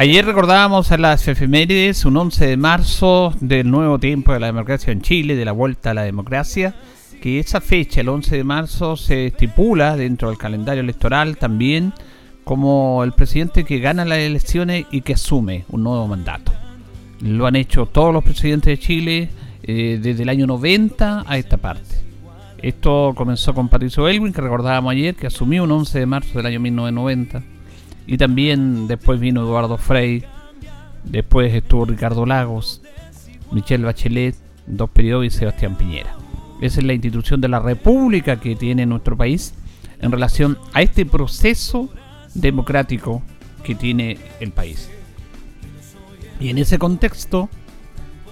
Ayer recordábamos a las efemérides un 11 de marzo del nuevo tiempo de la democracia en Chile, de la vuelta a la democracia, que esa fecha, el 11 de marzo, se estipula dentro del calendario electoral también como el presidente que gana las elecciones y que asume un nuevo mandato. Lo han hecho todos los presidentes de Chile eh, desde el año 90 a esta parte. Esto comenzó con Patricio Elwin, que recordábamos ayer, que asumió un 11 de marzo del año 1990 y también después vino Eduardo Frey, después estuvo Ricardo Lagos, Michelle Bachelet, dos periodos y Sebastián Piñera. Esa es la institución de la República que tiene nuestro país en relación a este proceso democrático que tiene el país. Y en ese contexto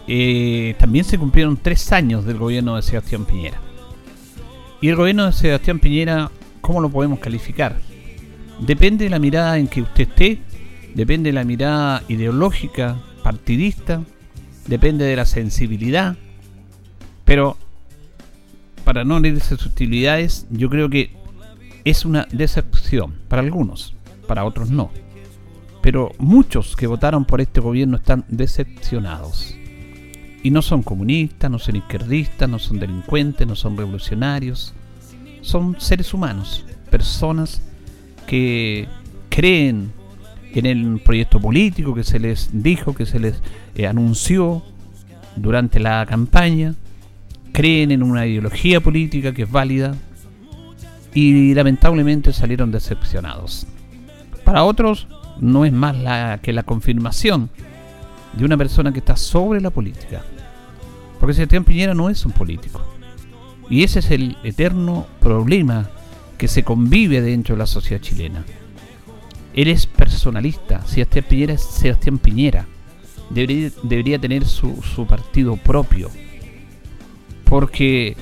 eh, también se cumplieron tres años del gobierno de Sebastián Piñera. Y el gobierno de Sebastián Piñera, ¿cómo lo podemos calificar? Depende de la mirada en que usted esté, depende de la mirada ideológica, partidista, depende de la sensibilidad, pero para no irse sutilidades, yo creo que es una decepción para algunos, para otros no. Pero muchos que votaron por este gobierno están decepcionados. Y no son comunistas, no son izquierdistas, no son delincuentes, no son revolucionarios. Son seres humanos, personas que creen en el proyecto político que se les dijo, que se les eh, anunció durante la campaña, creen en una ideología política que es válida y lamentablemente salieron decepcionados. Para otros no es más la, que la confirmación de una persona que está sobre la política. Porque Sebastián Piñera no es un político. Y ese es el eterno problema que se convive dentro de la sociedad chilena. Él es personalista, Sebastián Piñera es Sebastián Piñera. Debería, tener su, su partido propio. Porque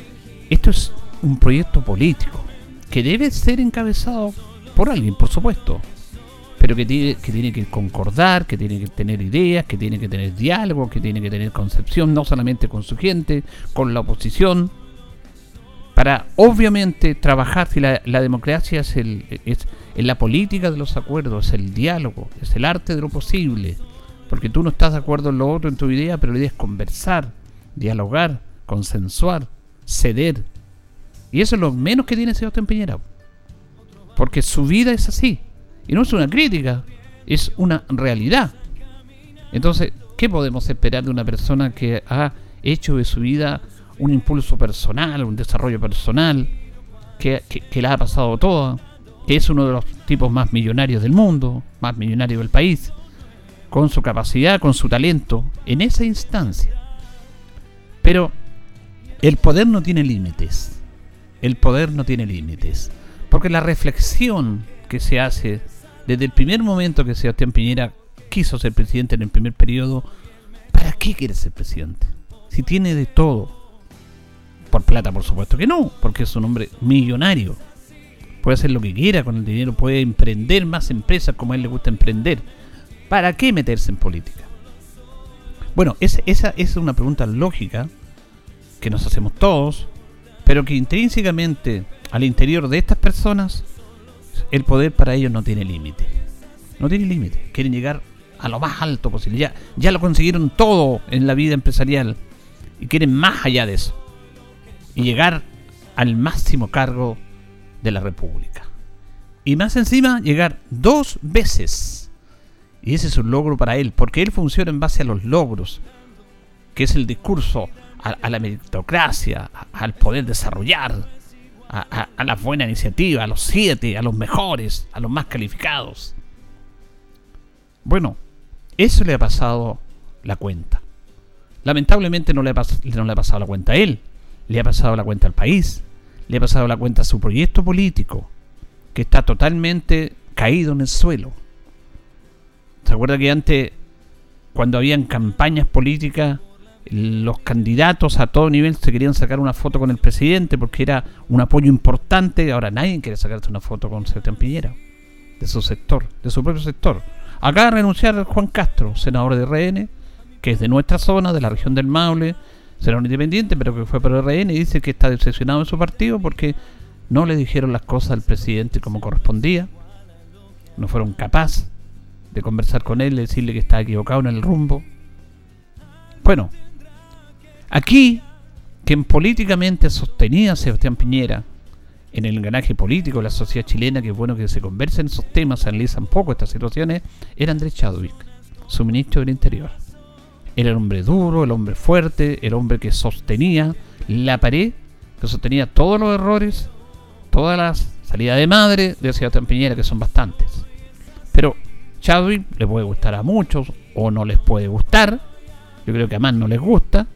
esto es un proyecto político que debe ser encabezado por alguien, por supuesto, pero que tiene, que tiene que concordar, que tiene que tener ideas, que tiene que tener diálogo, que tiene que tener concepción, no solamente con su gente, con la oposición, para obviamente trabajar si la, democracia es, el, es, la política de los acuerdos, es el diálogo, es el arte de lo posible, porque tú no estás de acuerdo en lo otro, en tu idea, pero la idea es conversar, dialogar, consensuar, ceder. Y eso es lo menos que tiene Sebastián Piñera, porque su vida es así, y no es una crítica, es una realidad. Entonces, ¿qué podemos esperar de una persona que ha hecho de su vida un impulso personal, un desarrollo personal, que, que, la ha pasado toda, que es uno de los tipos más millonarios del mundo, más millonario del país, con su capacidad, con su talento, en esa instancia. Pero el poder no tiene límites. El poder no tiene límites. Porque la reflexión que se hace desde el primer momento que Sebastián Piñera quiso ser presidente en el primer periodo, ¿para qué quiere ser presidente? Si tiene de todo, por plata, por supuesto que no, porque es un hombre millonario. Puede hacer lo que quiera con el dinero, puede emprender más empresas como a él le gusta emprender. ¿Para qué meterse en política? Bueno, esa, esa es una pregunta lógica que nos hacemos todos, pero que intrínsecamente al interior de estas personas, el poder para ellos no tiene límite. No tiene límite. Quieren llegar a lo más alto posible. Ya, ya lo consiguieron todo en la vida empresarial y quieren más allá de eso y llegar al máximo cargo de la República. Y más encima, llegar dos veces. Y ese es un logro para él, porque él funciona en base a los logros, que es el discurso a, la meritocracia, al poder desarrollar, a, a, la buena iniciativa, a los siete, a los mejores, a los más calificados. Bueno, eso le ha pasado la cuenta. Lamentablemente no le, ha no le ha pasado la cuenta a él, le ha pasado la cuenta al país, le ha pasado la cuenta a su proyecto político, que está totalmente caído en el suelo. ¿Se acuerda que antes, cuando habían campañas políticas, los candidatos a todo nivel se querían sacar una foto con el presidente porque era un apoyo importante. Ahora nadie quiere sacarse una foto con Sebastián Piñera, de su sector, de su propio sector. Acaba de renunciar Juan Castro, senador de RN, que es de nuestra zona, de la región del Maule, será un independiente, pero que fue por RN y dice que está decepcionado en su partido porque no le dijeron las cosas al presidente como correspondía, no fueron capaces de conversar con él, decirle que está equivocado en el rumbo. Bueno, Aquí, quien políticamente sostenía a Sebastián Piñera en el engranaje político de la sociedad chilena, que es bueno que se conversen esos temas, se analizan poco estas situaciones, era Andrés Chadwick, su ministro del Interior. Era el hombre duro, el hombre fuerte, el hombre que sostenía la pared, que sostenía todos los errores, todas las salidas de madre de Sebastián Piñera, que son bastantes. Pero Chadwick le puede gustar a muchos o no les puede gustar. Yo creo que a más no les gusta.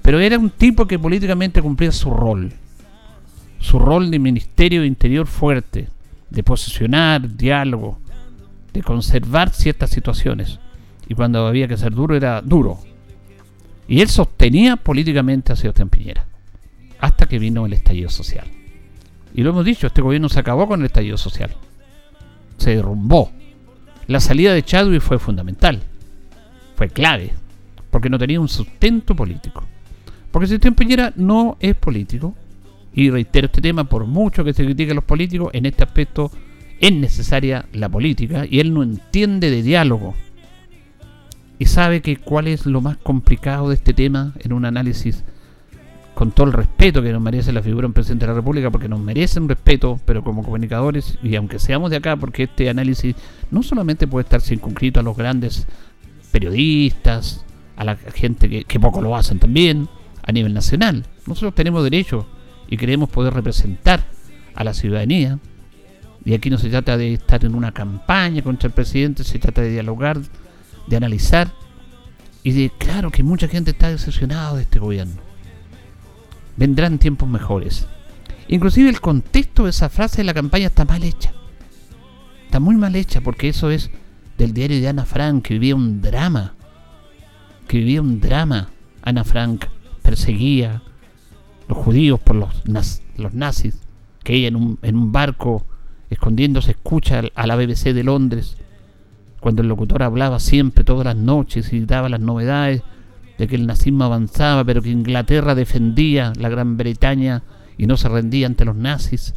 Pero era un tipo que políticamente cumplía su rol. Su rol de Ministerio de Interior fuerte, de posicionar diálogo, de conservar ciertas situaciones. Y cuando había que ser duro, era duro. Y él sostenía políticamente a Sebastián Piñera. Hasta que vino el estallido social. Y lo hemos dicho, este gobierno se acabó con el estallido social. Se derrumbó. La salida de Chadwick fue fundamental. Fue clave. Porque no tenía un sustento político. Porque Sebastián Piñera no es político. Y reitero este tema, por mucho que se critiquen los políticos, en este aspecto es necesaria la política y él no entiende de diálogo. Y sabe que cuál es lo más complicado de este tema en un análisis con todo el respeto que nos merece la figura de un presidente de la República, porque nos merece un respeto, pero como comunicadores, y aunque seamos de acá, porque este análisis no solamente puede estar circunscrito a los grandes periodistas, a la gente que, que poco lo hacen también, a nivel nacional. Nosotros tenemos derecho y queremos poder representar a la ciudadanía. Y aquí no se trata de estar en una campaña contra el presidente, se trata de dialogar, de analizar. Y de, claro, que mucha gente está decepcionada de este gobierno. Vendrán tiempos mejores. Inclusive el contexto de esa frase de la campaña está mal hecha. Está muy mal hecha porque eso es del diario de Ana Frank, que vivía un drama. Que vivía un drama, Ana Frank perseguía los judíos por los, los nazis, que ella en un, en un barco escondiéndose escucha a la BBC de Londres, cuando el locutor hablaba siempre, todas las noches, y daba las novedades de que el nazismo avanzaba, pero que Inglaterra defendía la Gran Bretaña y no se rendía ante los nazis,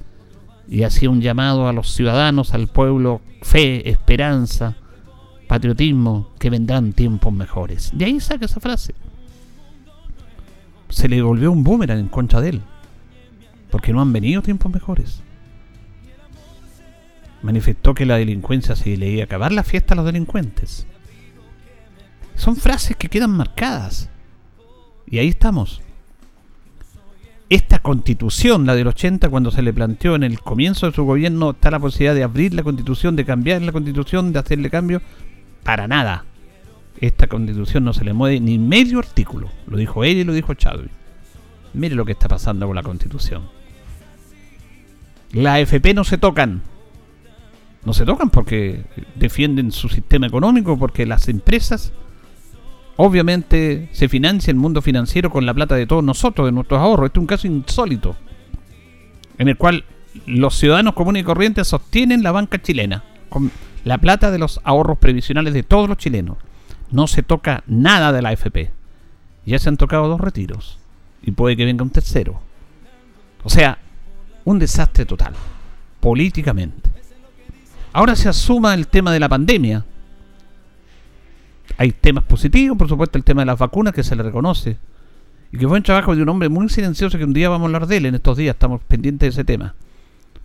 y hacía un llamado a los ciudadanos, al pueblo, fe, esperanza, patriotismo, que vendrán tiempos mejores. De ahí saca esa frase se le volvió un boomerang en contra de él. Porque no han venido tiempos mejores. Manifestó que la delincuencia se le iba a acabar la fiesta a los delincuentes. Son frases que quedan marcadas. Y ahí estamos. Esta constitución, la del 80, cuando se le planteó en el comienzo de su gobierno, está la posibilidad de abrir la constitución, de cambiar la constitución, de hacerle cambio. Para nada esta constitución no se le mueve ni medio artículo. Lo dijo él y lo dijo Chadwick. Mire lo que está pasando con la constitución. La AFP no se tocan. No se tocan porque defienden su sistema económico, porque las empresas obviamente se financia el mundo financiero con la plata de todos nosotros, de nuestros ahorros. Este es un caso insólito, en el cual los ciudadanos comunes y corrientes sostienen la banca chilena, con la plata de los ahorros previsionales de todos los chilenos no se toca nada de la AFP. Ya se han tocado dos retiros. Y puede que venga un tercero. O sea, un desastre total. Políticamente. Ahora se asuma el tema de la pandemia. Hay temas positivos, por supuesto, el tema de las vacunas que se le reconoce. y que fue un trabajo de un hombre muy silencioso que un día vamos a hablar de él, en estos días estamos pendientes de ese tema.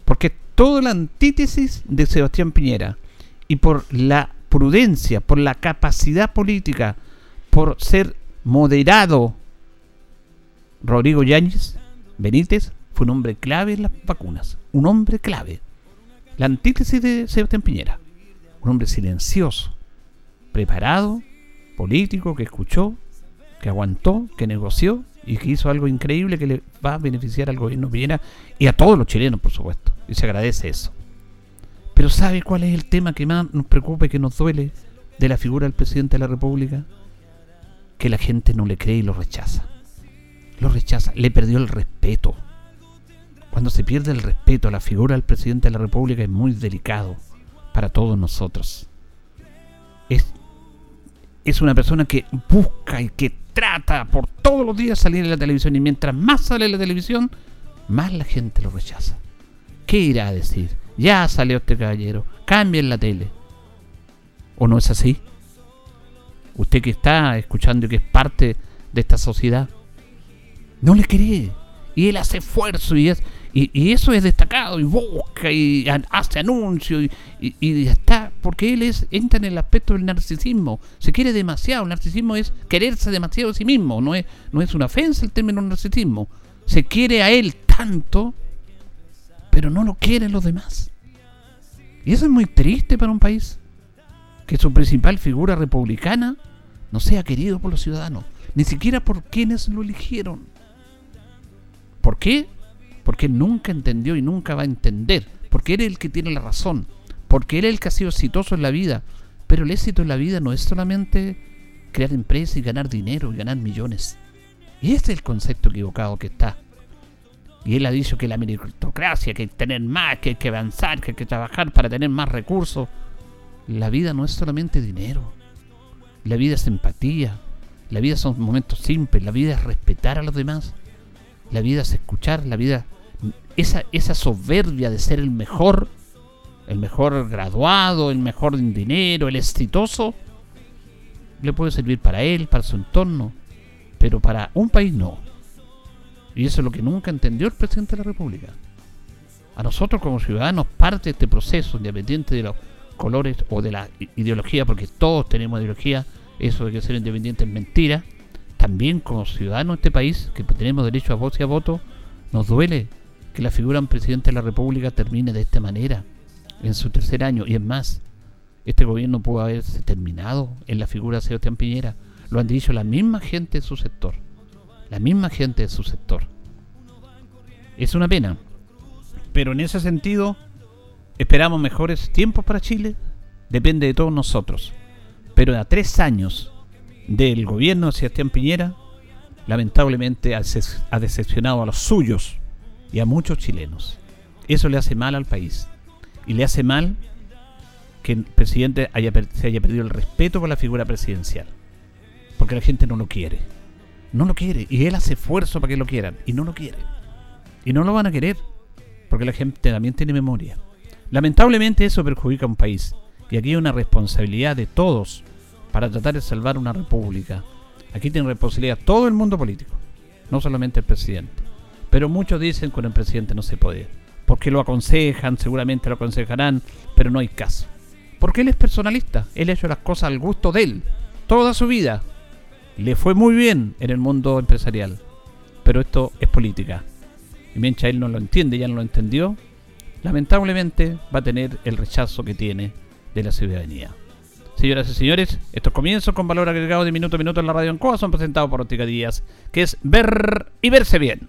Porque toda la antítesis de Sebastián Piñera y por la prudencia, por la capacidad política, por ser moderado, Rodrigo Yáñez Benítez fue un hombre clave en las vacunas, un hombre clave. La antítesis de Sebastián Piñera, un hombre silencioso, preparado, político, que escuchó, que aguantó, que negoció y que hizo algo increíble que le va a beneficiar al gobierno Piñera y a todos los chilenos, por supuesto. Y se agradece eso. Pero ¿sabe cuál es el tema que más nos preocupa y que nos duele de la figura del presidente de la República? Que la gente no le cree y lo rechaza. Lo rechaza, le perdió el respeto. Cuando se pierde el respeto a la figura del presidente de la República es muy delicado para todos nosotros. Es, es una persona que busca y que trata por todos los días salir en la televisión y mientras más sale en la televisión, más la gente lo rechaza. ¿Qué irá a decir? Ya salió este caballero, cambien la tele. ¿O no es así? Usted que está escuchando y que es parte de esta sociedad, no le cree. Y él hace esfuerzo y, es, y, eso es destacado y busca y hace anuncios y, y, está, porque él es, entra en el aspecto del narcisismo. Se quiere demasiado. El narcisismo es quererse demasiado a sí mismo. No es, no es una ofensa el término narcisismo. Se quiere a él tanto, pero no lo quieren los demás. Y eso es muy triste para un país. Que su principal figura republicana no sea querido por los ciudadanos. Ni siquiera por quienes lo eligieron. ¿Por qué? Porque nunca entendió y nunca va a entender, porque él es el que tiene la razón, porque él es el que ha sido exitoso en la vida, pero el éxito en la vida no es solamente crear empresas y ganar dinero y ganar millones. Y este es el concepto equivocado que está. Y él ha dicho que la meritocracia, que hay que tener más, que hay que avanzar, que hay que trabajar para tener más recursos. La vida no es solamente dinero. La vida es empatía. La vida son momentos simples. La vida es respetar a los demás. La vida es escuchar. La vida esa, esa soberbia de ser el mejor, el mejor graduado, el mejor en dinero, el exitoso, le puede servir para él, para su entorno, pero para un país no. Y eso es lo que nunca entendió el presidente de la República. A nosotros como ciudadanos parte de este proceso, independiente de los colores o de la ideología, porque todos tenemos ideología, eso de que ser independiente es mentira, también como ciudadanos de este país, que tenemos derecho a voz y a voto, nos duele que la figura del presidente de la República termine de esta manera, en su tercer año. Y es más, este gobierno pudo haberse terminado en la figura de Sebastián Piñera. Lo han dicho la misma gente de su sector. La misma gente de su sector. Es una pena. Pero en ese sentido, esperamos mejores tiempos para Chile. Depende de todos nosotros. Pero a tres años del gobierno de Sebastián Piñera, lamentablemente ha decepcionado a los suyos y a muchos chilenos. Eso le hace mal al país. Y le hace mal que el presidente se haya perdido el respeto por la figura presidencial. Porque la gente no lo quiere. No lo quiere. Y él hace esfuerzo para que lo quieran. Y no lo quiere. Y no lo van a querer. Porque la gente también tiene memoria. Lamentablemente eso perjudica a un país. Y aquí hay una responsabilidad de todos para tratar de salvar una república. Aquí tiene responsabilidad todo el mundo político. No solamente el presidente. Pero muchos dicen que con el presidente no se puede. Porque lo aconsejan, seguramente lo aconsejarán, pero no hay caso. Porque él es personalista, él ha hecho las cosas al gusto de él, toda su vida. Le fue muy bien en el mundo empresarial. Pero esto es política. Y mientras él no lo entiende, ya no lo entendió, lamentablemente va a tener el rechazo que tiene de la ciudadanía. Señoras y señores, estos comienzos con valor agregado de minuto a minuto en la radio en Coa son presentados por Óptica Díaz, que es ver y verse bien.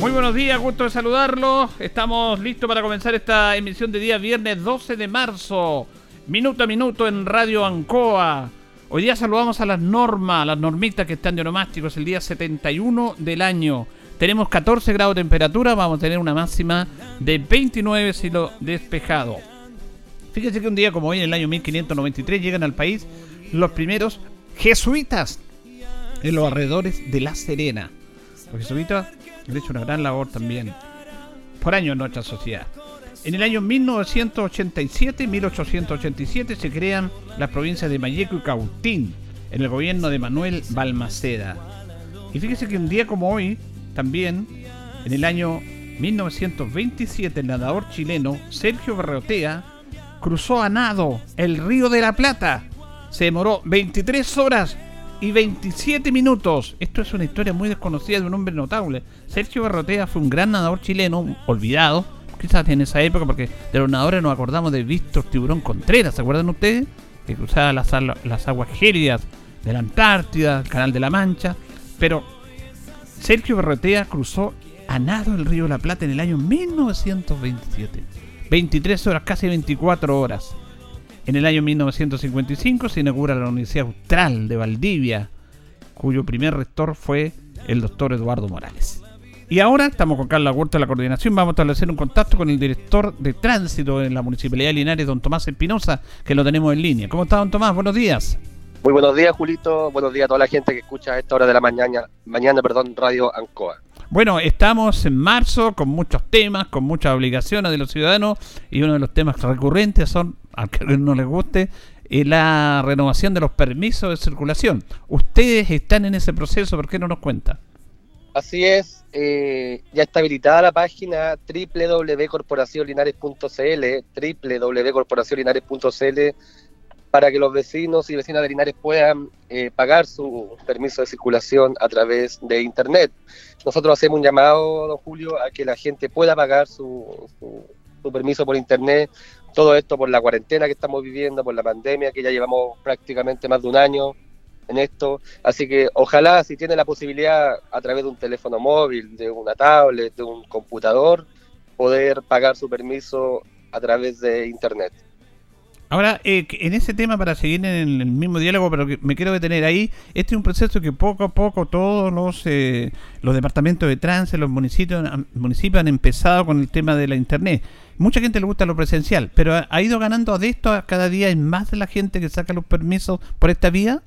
Muy buenos días, gusto de saludarlos. Estamos listos para comenzar esta emisión de día viernes 12 de marzo, minuto a minuto en Radio Ancoa. Hoy día saludamos a las normas, las normitas que están de onomásticos, el día 71 del año. Tenemos 14 grados de temperatura, vamos a tener una máxima de 29 cielo despejado. Fíjense que un día como hoy, en el año 1593, llegan al país los primeros jesuitas en los alrededores de La Serena. Los jesuitas hecho una gran labor también por año en nuestra sociedad. En el año 1987-1887 se crean las provincias de Mayeco y Cautín en el gobierno de Manuel Balmaceda. Y fíjese que un día como hoy, también, en el año 1927, el nadador chileno Sergio Berreotea cruzó a nado el río de la Plata. Se demoró 23 horas y 27 minutos. Esto es una historia muy desconocida de un hombre notable. Sergio Berrotea fue un gran nadador chileno, olvidado, quizás en esa época, porque de los nadadores nos acordamos de Víctor Tiburón Contreras, ¿se acuerdan ustedes? Que cruzaba las, las aguas gélidas de la Antártida, Canal de la Mancha. Pero Sergio Berrotea cruzó a nado el río de la Plata en el año 1927. 23 horas, casi 24 horas. En el año 1955 se inaugura la Universidad Austral de Valdivia, cuyo primer rector fue el doctor Eduardo Morales. Y ahora estamos con Carla Huerta de la coordinación. Vamos a establecer un contacto con el director de tránsito en la Municipalidad de Linares, don Tomás Espinosa, que lo tenemos en línea. ¿Cómo está, don Tomás? Buenos días. Muy buenos días, Julito. Buenos días a toda la gente que escucha a esta hora de la mañana, mañana perdón, Radio Ancoa. Bueno, estamos en marzo con muchos temas, con muchas obligaciones de los ciudadanos y uno de los temas recurrentes son, al que no les guste, eh, la renovación de los permisos de circulación. Ustedes están en ese proceso, ¿por qué no nos cuenta? Así es, eh, ya está habilitada la página www.corporacionlinares.cl, www.corporacionlinares.cl para que los vecinos y vecinas de Linares puedan eh, pagar su permiso de circulación a través de Internet. Nosotros hacemos un llamado, don Julio, a que la gente pueda pagar su, su, permiso por Internet. Todo esto por la cuarentena que estamos viviendo, por la pandemia, que ya llevamos prácticamente más de un año en esto. Así que ojalá si tiene la posibilidad a través de un teléfono móvil, de una tablet, de un computador, poder pagar su permiso a través de Internet. Ahora, eh, en ese tema, para seguir en el mismo diálogo, pero que me quiero detener ahí, este es un proceso que poco a poco todos los, eh, los departamentos de tránsito, los municipios, municipios han empezado con el tema de la Internet. Mucha gente le gusta lo presencial, pero ha, ido ganando de esto cada día es más la gente que saca los permisos por esta vía.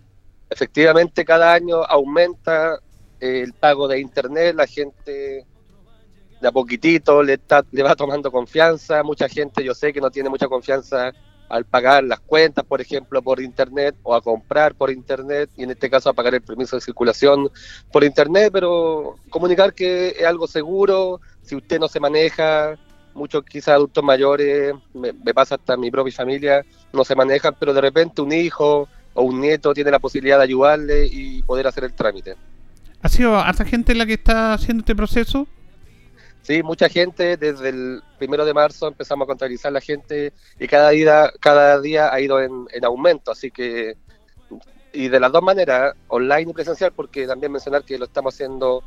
Efectivamente, cada año aumenta el pago de Internet, la gente de a poquitito le, está, le va tomando confianza, mucha gente yo sé que no tiene mucha confianza al pagar las cuentas, por ejemplo, por Internet o a comprar por Internet y en este caso a pagar el permiso de circulación por Internet, pero comunicar que es algo seguro, si usted no se maneja, muchos quizás adultos mayores, me, pasa hasta mi propia familia, no se manejan, pero de repente un hijo o un nieto tiene la posibilidad de ayudarle y poder hacer el trámite. ¿Ha sido hasta gente la que está haciendo este proceso? Sí, mucha gente, desde el primero de marzo empezamos a contabilizar la gente y cada día, cada día ha ido en, aumento, así que, y de las dos maneras, online y presencial, porque también mencionar que lo estamos haciendo,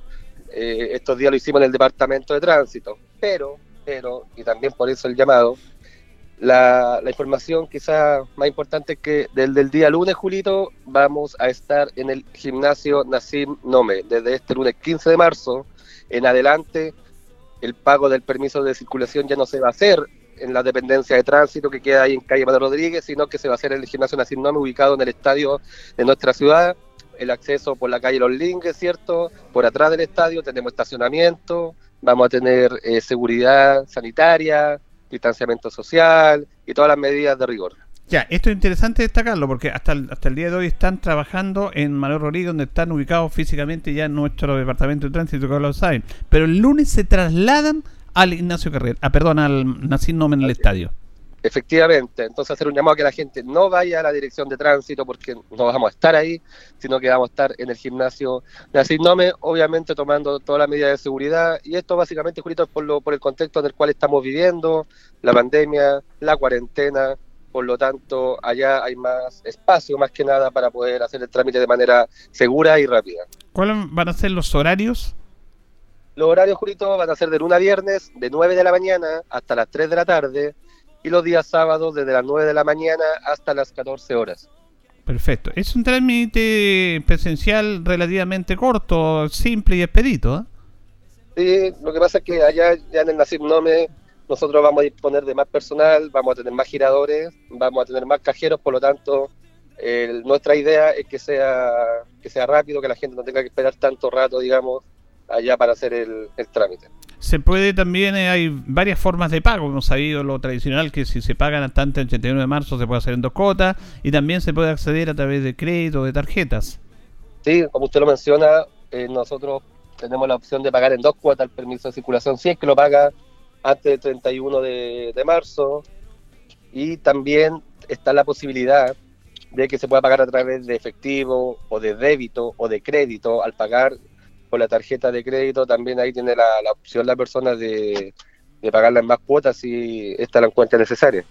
eh, estos días lo hicimos en el departamento de tránsito, pero, pero, y también por eso el llamado, la, información quizá más importante que desde el día lunes, Julito, vamos a estar en el gimnasio Nasim Nome, desde este lunes 15 de marzo en adelante el pago del permiso de circulación ya no se va a hacer en la dependencia de tránsito que queda ahí en calle Padre Rodríguez, sino que se va a hacer en el gimnasio Nacional ubicado en el estadio de nuestra ciudad. El acceso por la calle Los Lingues, ¿cierto? Por atrás del estadio tenemos estacionamiento, vamos a tener eh, seguridad sanitaria, distanciamiento social y todas las medidas de rigor. Ya, esto es interesante destacarlo porque hasta el, hasta el día de hoy están trabajando en Manuel Rodríguez, donde están ubicados físicamente ya en nuestro departamento de tránsito, que lo saben. Pero el lunes se trasladan al Ignacio Carrer, ah, perdón, al Nacín Nomen en el estadio. Efectivamente, entonces hacer un llamado a que la gente no vaya a la dirección de tránsito porque no vamos a estar ahí, sino que vamos a estar en el gimnasio de Nomen, obviamente tomando todas las medidas de seguridad. Y esto básicamente, Julito, por, lo, por el contexto en el cual estamos viviendo, la pandemia, la cuarentena, por lo tanto allá hay más espacio más que nada para poder hacer el trámite de manera segura y rápida. ¿Cuáles van a ser los horarios? Los horarios, Julito, van a ser de lunes a viernes, de 9 de la mañana hasta las 3 de la tarde, y los días sábados desde las 9 de la mañana hasta las 14 horas. Perfecto. Es un trámite presencial relativamente corto, simple y expedito. ¿eh? Sí, lo que pasa es que allá ya en el Nacim Nome nosotros vamos a disponer de más personal, vamos a tener más giradores, vamos a tener más cajeros, por lo tanto, nuestra idea es que sea, que sea rápido, que la gente no tenga que esperar tanto rato, digamos, allá para hacer el, trámite. Se puede también, eh, hay varias formas de pago, hemos sabido lo tradicional que si se pagan hasta antes del 81 de marzo se puede hacer en dos cotas y también se puede acceder a través de crédito, de tarjetas. Sí, como usted lo menciona, eh, nosotros tenemos la opción de pagar en dos cuotas el permiso de circulación si es que lo paga antes del 31 de, de marzo y también está la posibilidad de que se pueda pagar a través de efectivo o de débito o de crédito al pagar con la tarjeta de crédito también ahí tiene la, opción la persona de, de pagarla en más cuotas si esta la encuentra necesaria.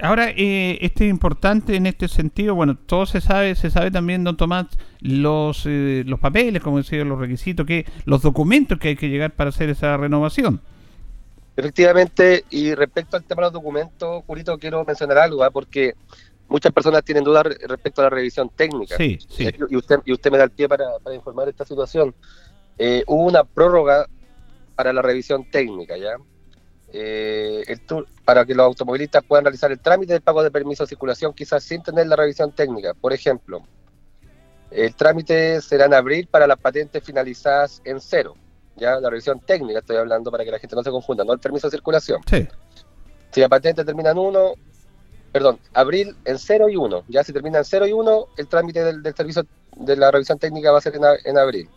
Ahora, eh, este es importante en este sentido, bueno, todo se sabe, se sabe también, don Tomás, los, eh, los papeles, como decía, los requisitos, que los documentos que hay que llegar para hacer esa renovación. Efectivamente, y respecto al tema de los documentos, Julito, quiero mencionar algo, ¿ah? porque muchas personas tienen dudas respecto a la revisión técnica. Sí, sí. Y usted, y usted me da el pie para, informar de esta situación. Eh, hubo una prórroga para la revisión técnica, ¿ya? Eh, el para que los automovilistas puedan realizar el trámite del pago de permiso de circulación, quizás sin tener la revisión técnica. Por ejemplo, el trámite será en abril para las patentes finalizadas en cero. Ya la revisión técnica estoy hablando para que la gente no se confunda, no el permiso de circulación. Sí. Si la patente termina en uno, perdón, abril en 0 y 1. Ya si termina en 0 y 1, el trámite del, servicio de la revisión técnica va a ser en, abril.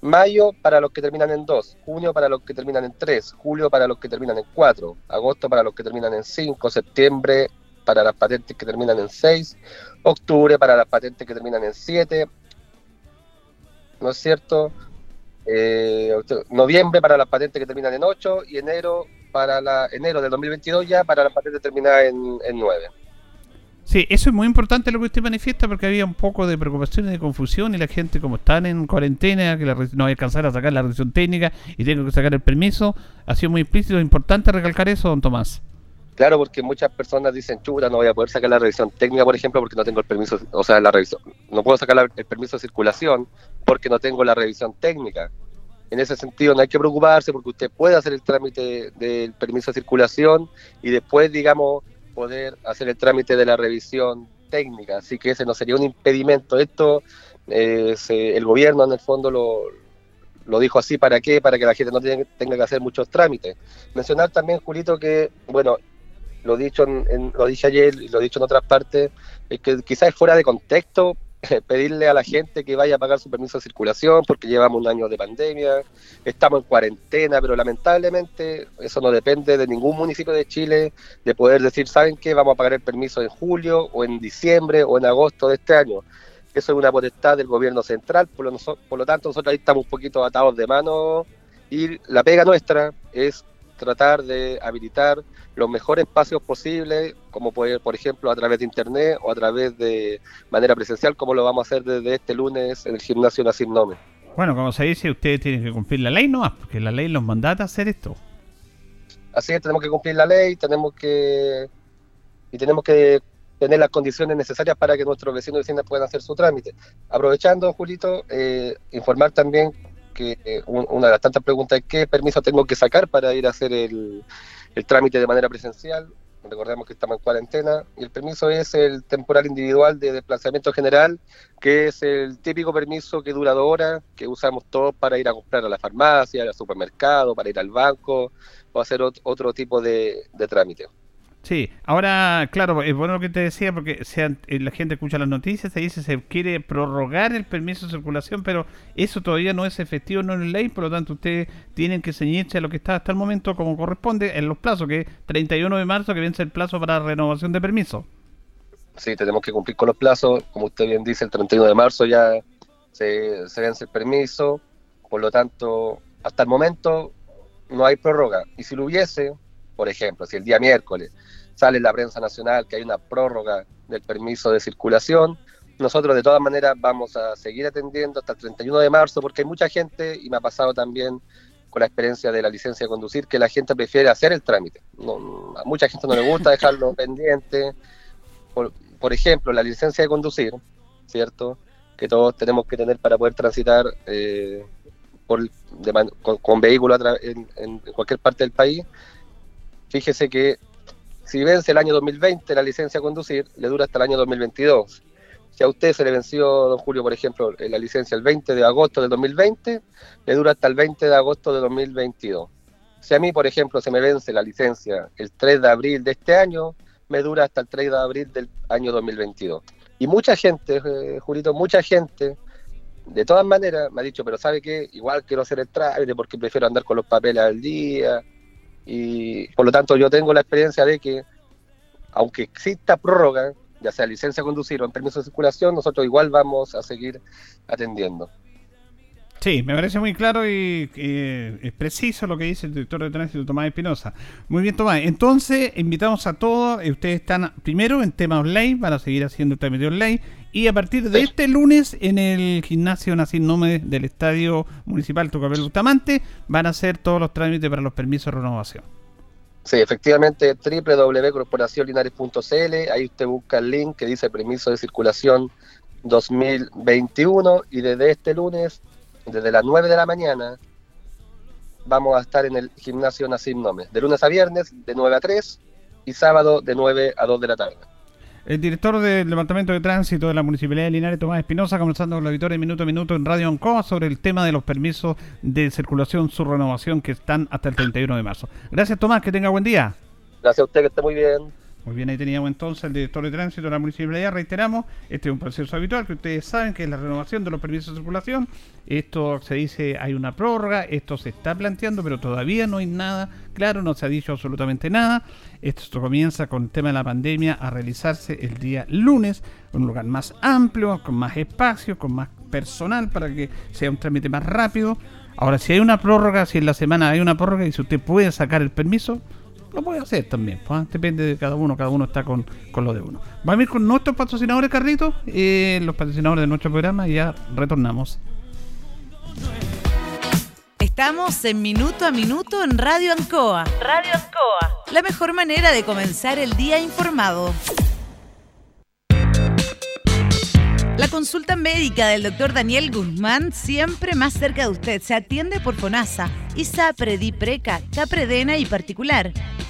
Mayo para los que terminan en 2, junio para los que terminan en 3, julio para los que terminan en 4, agosto para los que terminan en 5, septiembre para las patentes que terminan en 6, octubre para las patentes que terminan en 7, ¿no es cierto? Eh, noviembre para las patentes que terminan en 8 y enero para la enero del 2022 ya para la patente terminada en, en 9. Sí, eso es muy importante lo que usted manifiesta porque había un poco de preocupación y de confusión y la gente como están en cuarentena, que no va a alcanzar a sacar la revisión técnica y tengo que sacar el permiso, ha sido muy implícito, es importante recalcar eso, don Tomás. Claro, porque muchas personas dicen, chuta, no voy a poder sacar la revisión técnica, por ejemplo, porque no tengo el permiso, o sea, la revisión, no puedo sacar el permiso de circulación porque no tengo la revisión técnica en ese sentido no hay que preocuparse porque usted puede hacer el trámite del permiso de circulación y después, digamos, poder hacer el trámite de la revisión técnica. Así que ese no sería un impedimento. Esto eh, el gobierno en el fondo lo, lo dijo así, ¿para qué? Para que la gente no tenga, que hacer muchos trámites. Mencionar también, Julito, que, bueno, lo dicho en, lo dije ayer y lo he dicho en otras partes, es que quizás fuera de contexto pedirle a la gente que vaya a pagar su permiso de circulación porque llevamos un año de pandemia, estamos en cuarentena, pero lamentablemente eso no depende de ningún municipio de Chile de poder decir, ¿saben qué? Vamos a pagar el permiso en julio o en diciembre o en agosto de este año. Eso es una potestad del gobierno central, por lo, por lo tanto nosotros ahí estamos un poquito atados de mano y la pega nuestra es tratar de habilitar los mejores espacios posibles, como puede, por ejemplo, a través de internet o a través de manera presencial, como lo vamos a hacer desde este lunes en el gimnasio Nacim Nome. Bueno, como se dice, ustedes tienen que cumplir la ley nomás, porque la ley los mandata a hacer esto. Así es, tenemos que cumplir la ley, tenemos que y tenemos que tener las condiciones necesarias para que nuestros vecinos y vecinas puedan hacer su trámite. Aprovechando, Julito, eh, informar también que una de las tantas preguntas es qué permiso tengo que sacar para ir a hacer el, trámite de manera presencial. Recordemos que estamos en cuarentena y el permiso es el temporal individual de desplazamiento general, que es el típico permiso que dura dos horas, que usamos todos para ir a comprar a la farmacia, al supermercado, para ir al banco o hacer otro tipo de, de trámite. Sí, ahora, claro, es bueno lo que te decía porque sean, eh, la gente escucha las noticias, se dice se quiere prorrogar el permiso de circulación, pero eso todavía no es efectivo, no es ley, por lo tanto ustedes tienen que ceñirse a lo que está hasta el momento como corresponde en los plazos, que es 31 de marzo que vence el plazo para renovación de permiso. Sí, tenemos que cumplir con los plazos, como usted bien dice, el 31 de marzo ya se, se vence el permiso, por lo tanto, hasta el momento no hay prórroga, y si lo hubiese, por ejemplo, si el día miércoles sale en la prensa nacional que hay una prórroga del permiso de circulación, nosotros de todas maneras vamos a seguir atendiendo hasta el 31 de marzo porque hay mucha gente, y me ha pasado también con la experiencia de la licencia de conducir, que la gente prefiere hacer el trámite. No, a mucha gente no le gusta dejarlo pendiente. Por, ejemplo, la licencia de conducir, ¿cierto? Que todos tenemos que tener para poder transitar eh, por, con, vehículos en, en, cualquier parte del país, fíjese que si vence el año 2020 la licencia a conducir, le dura hasta el año 2022. Si a usted se le venció, don Julio, por ejemplo, la licencia el 20 de agosto del 2020, le dura hasta el 20 de agosto de 2022. Si a mí, por ejemplo, se me vence la licencia el 3 de abril de este año, me dura hasta el 3 de abril del año 2022. Y mucha gente, eh, Julito, mucha gente, de todas maneras, me ha dicho, pero ¿sabe qué? Igual quiero hacer el trámite porque prefiero andar con los papeles al día. Y por lo tanto yo tengo la experiencia de que, aunque exista prórroga, ya sea licencia de conducir o en permiso de circulación, nosotros igual vamos a seguir atendiendo. Sí, me parece muy claro y, es preciso lo que dice el director de tránsito Tomás Espinosa. Muy bien, Tomás. Entonces, invitamos a todos. Eh, ustedes están primero en tema online, van a seguir haciendo el trámite online. Y a partir de este lunes, en el gimnasio Nacín Nómez del Estadio Municipal Tucapel Bustamante, van a hacer todos los trámites para los permisos de renovación. Sí, efectivamente, www.corporacionlinares.cl, ahí usted busca el link que dice permiso de circulación 2021 y desde este lunes, desde las 9 de la mañana, vamos a estar en el gimnasio Nacim Nome, de lunes a viernes de 9 a 3 y sábado de 9 a 2 de la tarde. El director del Departamento de Tránsito de la Municipalidad de Linares, Tomás Espinosa, conversando con la Victoria Minuto a Minuto en Radio Ancoa sobre el tema de los permisos de circulación, su renovación que están hasta el 31 de marzo. Gracias Tomás, que tenga buen día. Gracias a usted, que esté muy bien. Muy bien, ahí teníamos entonces el director de tránsito de la municipalidad. Reiteramos, este es un proceso habitual que ustedes saben que es la renovación de los permisos de circulación. Esto se dice, hay una prórroga, esto se está planteando, pero todavía no hay nada claro, no se ha dicho absolutamente nada. Esto comienza con el tema de la pandemia a realizarse el día lunes, en un lugar más amplio, con más espacio, con más personal para que sea un trámite más rápido. Ahora, si hay una prórroga, si en la semana hay una prórroga y si usted puede sacar el permiso, lo puede hacer también. Pues, depende de cada uno, cada uno está con, lo de uno. Vamos a ir con nuestros patrocinadores, Carlitos, eh, los patrocinadores de nuestro programa y ya retornamos. Estamos en Minuto a Minuto en Radio Ancoa. Radio Ancoa. La mejor manera de comenzar el día informado. La consulta médica del doctor Daniel Guzmán siempre más cerca de usted. Se atiende por FONASA, ISAPRE, DIPRECA, CAPREDENA y particular.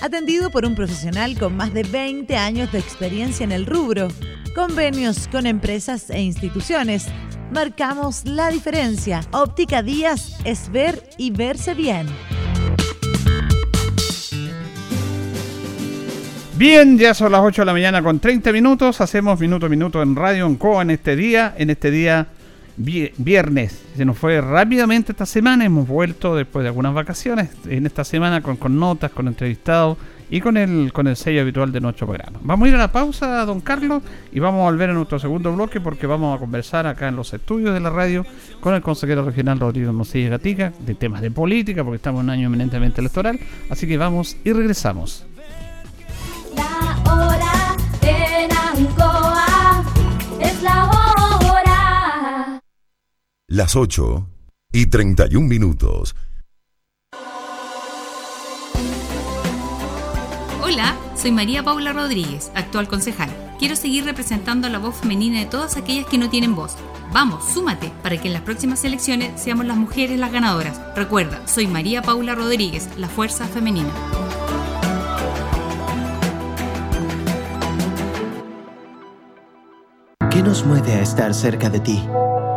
Atendido por un profesional con más de 20 años de experiencia en el rubro, convenios con empresas e instituciones. Marcamos la diferencia. Óptica Díaz es ver y verse bien. Bien, ya son las 8 de la mañana con 30 minutos. Hacemos minuto a minuto en Radio Encoa en este día. En este día viernes. Se nos fue rápidamente esta semana. Hemos vuelto después de algunas vacaciones. En esta semana con, con notas, con entrevistados y con el, con el sello habitual de nuestro programa. Vamos a ir a la pausa, don Carlos, y vamos a volver a nuestro segundo bloque porque vamos a conversar acá en los estudios de la radio con el consejero regional Rodrigo Mosilla Gatica de temas de política porque estamos en un año eminentemente electoral. Así que vamos y regresamos. Las 8 y 31 minutos. Hola, soy María Paula Rodríguez, actual concejal. Quiero seguir representando la voz femenina de todas aquellas que no tienen voz. Vamos, súmate para que en las próximas elecciones seamos las mujeres las ganadoras. Recuerda, soy María Paula Rodríguez, la fuerza femenina. ¿Qué nos mueve a estar cerca de ti?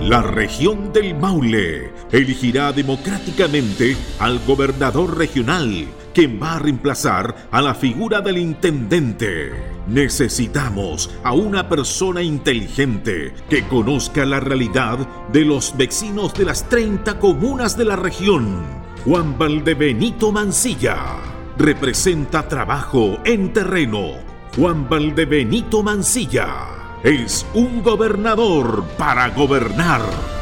La región del Maule elegirá democráticamente al gobernador regional, quien va a reemplazar a la figura del intendente. Necesitamos a una persona inteligente que conozca la realidad de los vecinos de las 30 comunas de la región. Juan Valdebenito Mancilla representa trabajo en terreno. Juan Valdebenito Mancilla es un gobernador para gobernar.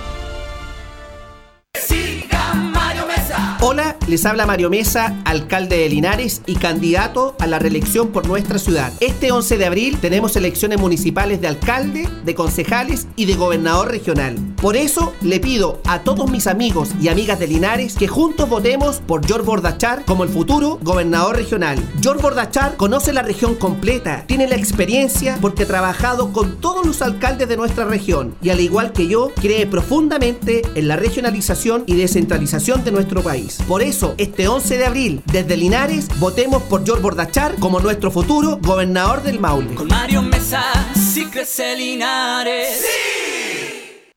Hola, les habla Mario Mesa, alcalde de Linares y candidato a la reelección por nuestra ciudad. Este 11 de abril tenemos elecciones municipales de alcalde, de concejales y de gobernador regional. Por eso le pido a todos mis amigos y amigas de Linares que juntos votemos por George Bordachar como el futuro gobernador regional. George Bordachar conoce la región completa, tiene la experiencia porque ha trabajado con todos los alcaldes de nuestra región y al igual que yo, cree profundamente en la regionalización y descentralización de nuestro país. Por eso, este 11 de abril, desde Linares, votemos por George Bordachar como nuestro futuro gobernador del Maule. Con Mario Mesa, sí crece Linares. ¡Sí!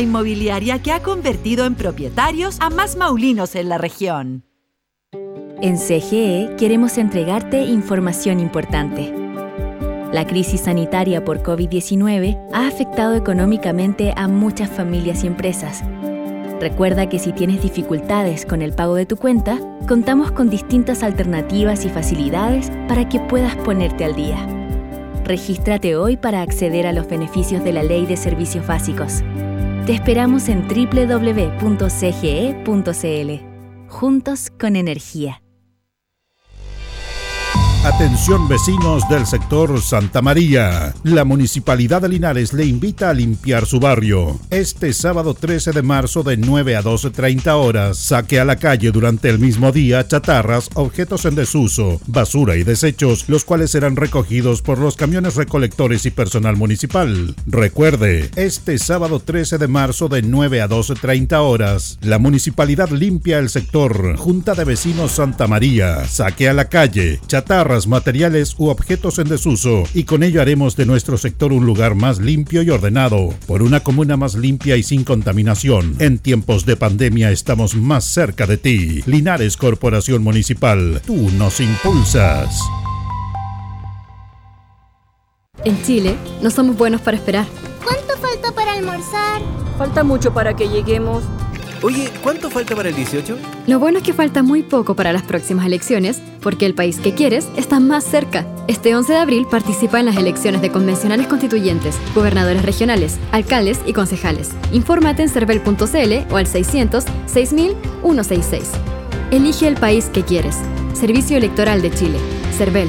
inmobiliaria que ha convertido en propietarios a más maulinos en la región. En CGE queremos entregarte información importante. La crisis sanitaria por COVID-19 ha afectado económicamente a muchas familias y empresas. Recuerda que si tienes dificultades con el pago de tu cuenta, contamos con distintas alternativas y facilidades para que puedas ponerte al día. Regístrate hoy para acceder a los beneficios de la Ley de Servicios Básicos. Te esperamos en www.cge.cl. Juntos con energía. Atención vecinos del sector Santa María. La Municipalidad de Linares le invita a limpiar su barrio. Este sábado 13 de marzo de 9 a 12.30 horas, saque a la calle durante el mismo día chatarras, objetos en desuso, basura y desechos, los cuales serán recogidos por los camiones recolectores y personal municipal. Recuerde, este sábado 13 de marzo de 9 a 12.30 horas, la Municipalidad limpia el sector. Junta de Vecinos Santa María, saque a la calle, chatarras, materiales u objetos en desuso y con ello haremos de nuestro sector un lugar más limpio y ordenado, por una comuna más limpia y sin contaminación. En tiempos de pandemia estamos más cerca de ti. Linares Corporación Municipal, tú nos impulsas. En Chile, no somos buenos para esperar. ¿Cuánto falta para almorzar? Falta mucho para que lleguemos. Oye, ¿cuánto falta para el 18? Lo bueno es que falta muy poco para las próximas elecciones, porque el país que quieres está más cerca. Este 11 de abril participa en las elecciones de convencionales constituyentes, gobernadores regionales, alcaldes y concejales. Infórmate en cervel.cl o al 600 6000 Elige el país que quieres. Servicio Electoral de Chile. Cervel.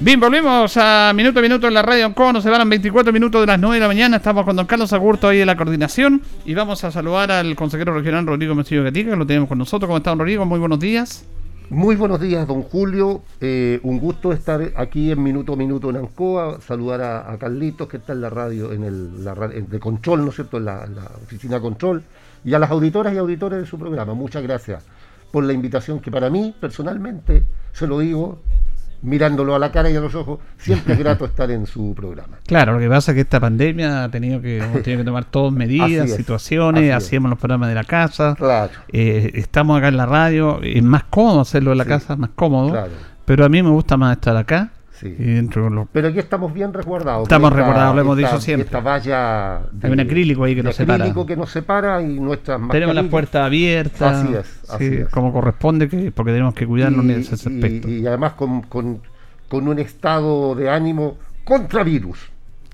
Bien, volvemos a minuto a minuto en la radio Ancoa. Nos separan 24 minutos de las 9 de la mañana. Estamos con don Carlos Agurto ahí de la coordinación. Y vamos a saludar al consejero regional Rodrigo Mestillo Gatica, que lo tenemos con nosotros. ¿Cómo está, don Rodrigo? Muy buenos días. Muy buenos días, don Julio. Eh, un gusto estar aquí en Minuto a Minuto en Ancoa. Saludar a, Carlitos, que está en la radio, en el la de control, ¿no es cierto?, en la, la oficina control. Y a las auditoras y auditores de su programa. Muchas gracias por la invitación que para mí, personalmente, se lo digo, mirándolo a la cara y a los ojos, siempre es grato estar en su programa. Claro, lo que pasa es que esta pandemia ha tenido que, hemos tenido que tomar todas medidas, situaciones, hacíamos los programas de la casa, Claro. eh, estamos acá en la radio, es más cómodo hacerlo en la Sí, casa, más cómodo, claro. pero a mí me gusta más estar acá Sí. y dentro de los Pero aquí estamos bien resguardados. Estamos Esta- resguardados, lo hemos esta- dicho siempre. Esta valla. de- Hay un acrílico ahí que nos separa. acrílico que nos separa y nuestras Tenemos las puertas abiertas, Así es, sí, así es. como corresponde, que porque tenemos que cuidarnos en ese aspecto. y, y además con, con- con un estado de ánimo contra virus.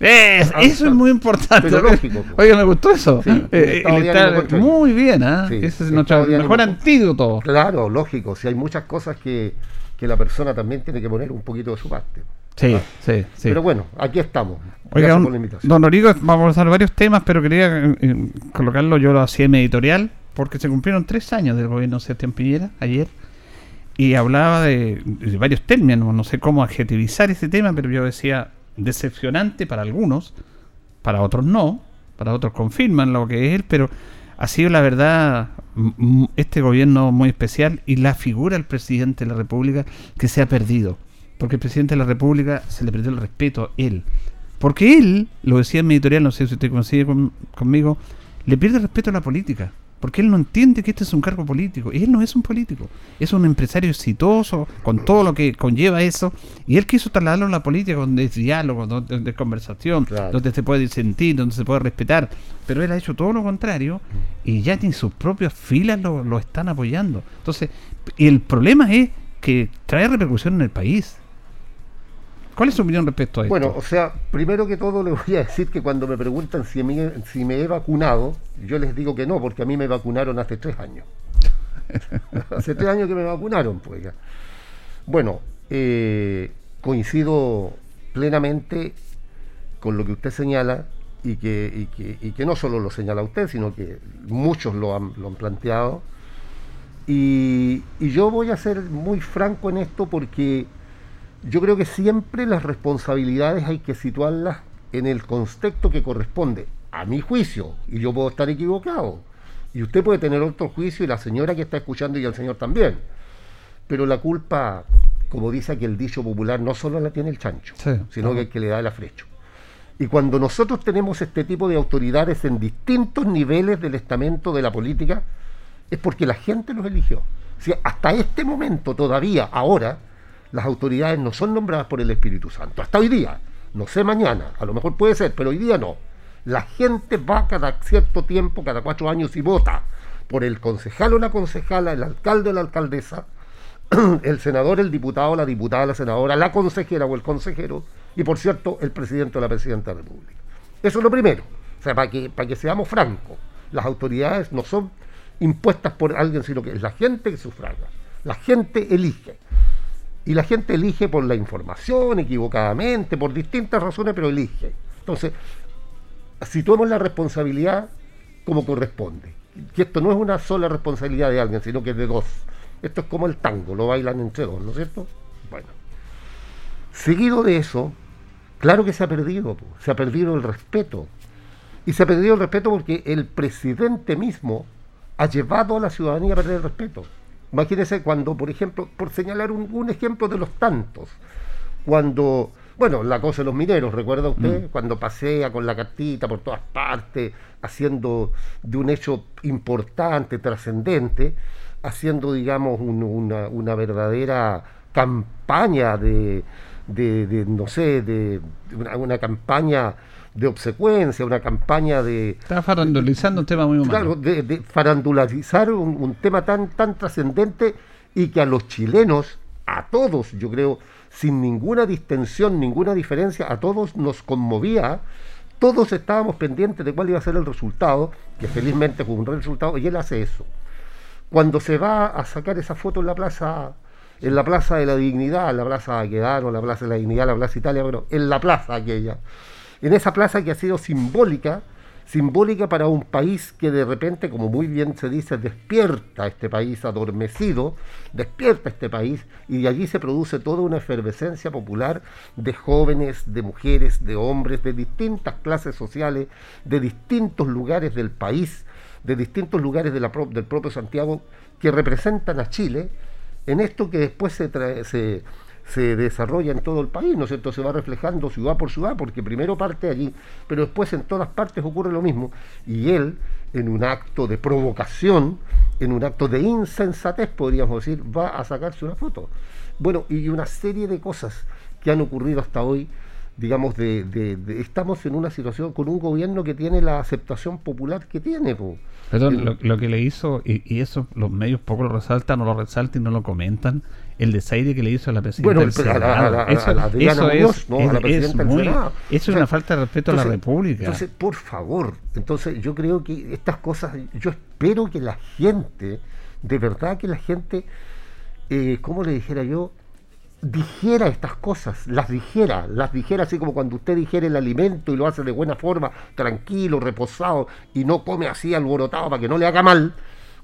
Es- eso es muy importante. Lógico, pues. Oiga, me gustó eso. Sí, Eh, el eh, estar- muy bien. Sí, Ese es nuestro mejor antídoto. Claro, lógico. Si hay muchas cosas que, que la persona también tiene que poner un poquito de su parte. Sí, sí, sí. Pero bueno, aquí estamos. Oiga, don, por la invitación. don Origo, vamos a usar varios temas, pero quería eh, colocarlo, yo lo hacía en mi editorial, porque se cumplieron tres años del gobierno de Sebastián Piñera, ayer, y hablaba de, de varios términos, no sé cómo adjetivizar ese tema, pero yo decía, decepcionante para algunos, para otros no, para otros confirman lo que es él, pero ha sido la verdad este gobierno muy especial y la figura del presidente de la República que se ha perdido. Porque el presidente de la República se le perdió el respeto a él. Porque él, lo decía en mi editorial, no sé si usted coincide con- conmigo, le pierde respeto a la política. Porque él no entiende que este es un cargo político. Y él no es un político. Es un empresario exitoso, con todo lo que conlleva eso. Y él quiso trasladarlo a la política, donde es diálogo, donde es conversación, donde se puede disentir, donde se puede respetar. Pero él ha hecho todo lo contrario y ya ni sus propias filas lo, lo están apoyando. Entonces, y el problema es que trae repercusión en el país. ¿Cuál es su opinión respecto a esto? Bueno, o sea, primero que todo le voy a decir que cuando me preguntan si me, si me he vacunado, yo les digo que no, porque a mí me vacunaron hace tres años. hace tres años que me vacunaron, pues ya. Bueno, eh, coincido plenamente con lo que usted señala y que, y que, y que no solo lo señala usted, sino que muchos lo han, lo han planteado. Y, y yo voy a ser muy franco en esto porque yo creo que siempre las responsabilidades hay que situarlas en el contexto que corresponde, a mi juicio, y yo puedo estar equivocado, y usted puede tener otro juicio y la señora que está escuchando y el señor también. Pero la culpa, como dice aquí el dicho popular, no solo la tiene el chancho, Sí. sino que el que le da el afrecho. Y cuando nosotros tenemos este tipo de autoridades en distintos niveles del estamento de la política, es porque la gente los eligió. Si hasta este momento todavía, ahora, las autoridades no son nombradas por el Espíritu Santo. Hasta hoy día. No sé mañana, a lo mejor puede ser, pero hoy día no. La gente va cada cierto tiempo, cada cuatro años, y vota por el concejal o la concejala, el alcalde o la alcaldesa, el senador, el diputado, la diputada, la senadora, la consejera o el consejero, y por cierto, el presidente o la presidenta de la República. Eso es lo primero. O sea, para que, para que seamos francos, las autoridades no son impuestas por alguien, sino que es la gente que sufraga. La gente elige. Y la gente elige por la información, equivocadamente, por distintas razones, pero elige. Entonces, situemos la responsabilidad como corresponde. Que esto no es una sola responsabilidad de alguien, sino que es de dos. Esto es como el tango, lo bailan entre dos, ¿no es cierto? Bueno. Seguido de eso, claro que se ha perdido, se ha perdido el respeto. Y se ha perdido el respeto porque el presidente mismo ha llevado a la ciudadanía a perder el respeto. Imagínense cuando, por ejemplo, por señalar un, un ejemplo de los tantos, cuando, bueno, la cosa de los mineros, ¿recuerda usted? Mm. Cuando pasea con la cartita por todas partes, haciendo de un hecho importante, trascendente, haciendo, digamos, un- una, una verdadera campaña de, de, de, no sé, de, una campaña de obsecuencia, una campaña de, Está farandulizando un tema muy humano. Claro, de, de farandularizar un, un tema tan, tan trascendente y que a los chilenos, a todos, yo creo, sin ninguna distensión, ninguna diferencia, a todos nos conmovía. Todos estábamos pendientes de cuál iba a ser el resultado, que felizmente fue un resultado, y él hace eso. Cuando se va a sacar esa foto en la plaza, en la plaza de la dignidad, la plaza Aquedano, la plaza de la dignidad, la plaza Italia, bueno, en la plaza aquella, en esa plaza que ha sido simbólica, simbólica para un país que de repente, como muy bien se dice, despierta este país adormecido, despierta este país y de allí se produce toda una efervescencia popular de jóvenes, de mujeres, de hombres, de distintas clases sociales, de distintos lugares del país, de distintos lugares del propio Santiago, que representan a Chile en esto que después se, se, se desarrolla en todo el país, ¿no es cierto? Se va reflejando ciudad por ciudad, porque primero parte allí, pero después en todas partes ocurre lo mismo. Y él, en un acto de provocación, en un acto de insensatez, podríamos decir, va a sacarse una foto. Bueno, y una serie de cosas que han ocurrido hasta hoy, digamos, de, de- estamos en una situación con un gobierno que tiene la aceptación popular que tiene. po. Perdón, El- lo, lo que le hizo, y, y eso los medios poco lo resaltan, no lo resaltan y no lo comentan, el desaire que le hizo a la presidenta Bueno, del a la- Eso- es, ¿no? A la es- presidenta es del muy- Senado. eso es O sea, una falta de respeto a la República. Entonces, por favor, entonces yo creo que estas cosas, yo espero que la gente, de verdad que la gente, eh, ¿cómo le dijera yo? dijera estas cosas, las dijera, las dijera así como cuando usted digiere el alimento y lo hace de buena forma, tranquilo, reposado, y no come así alborotado para que no le haga mal,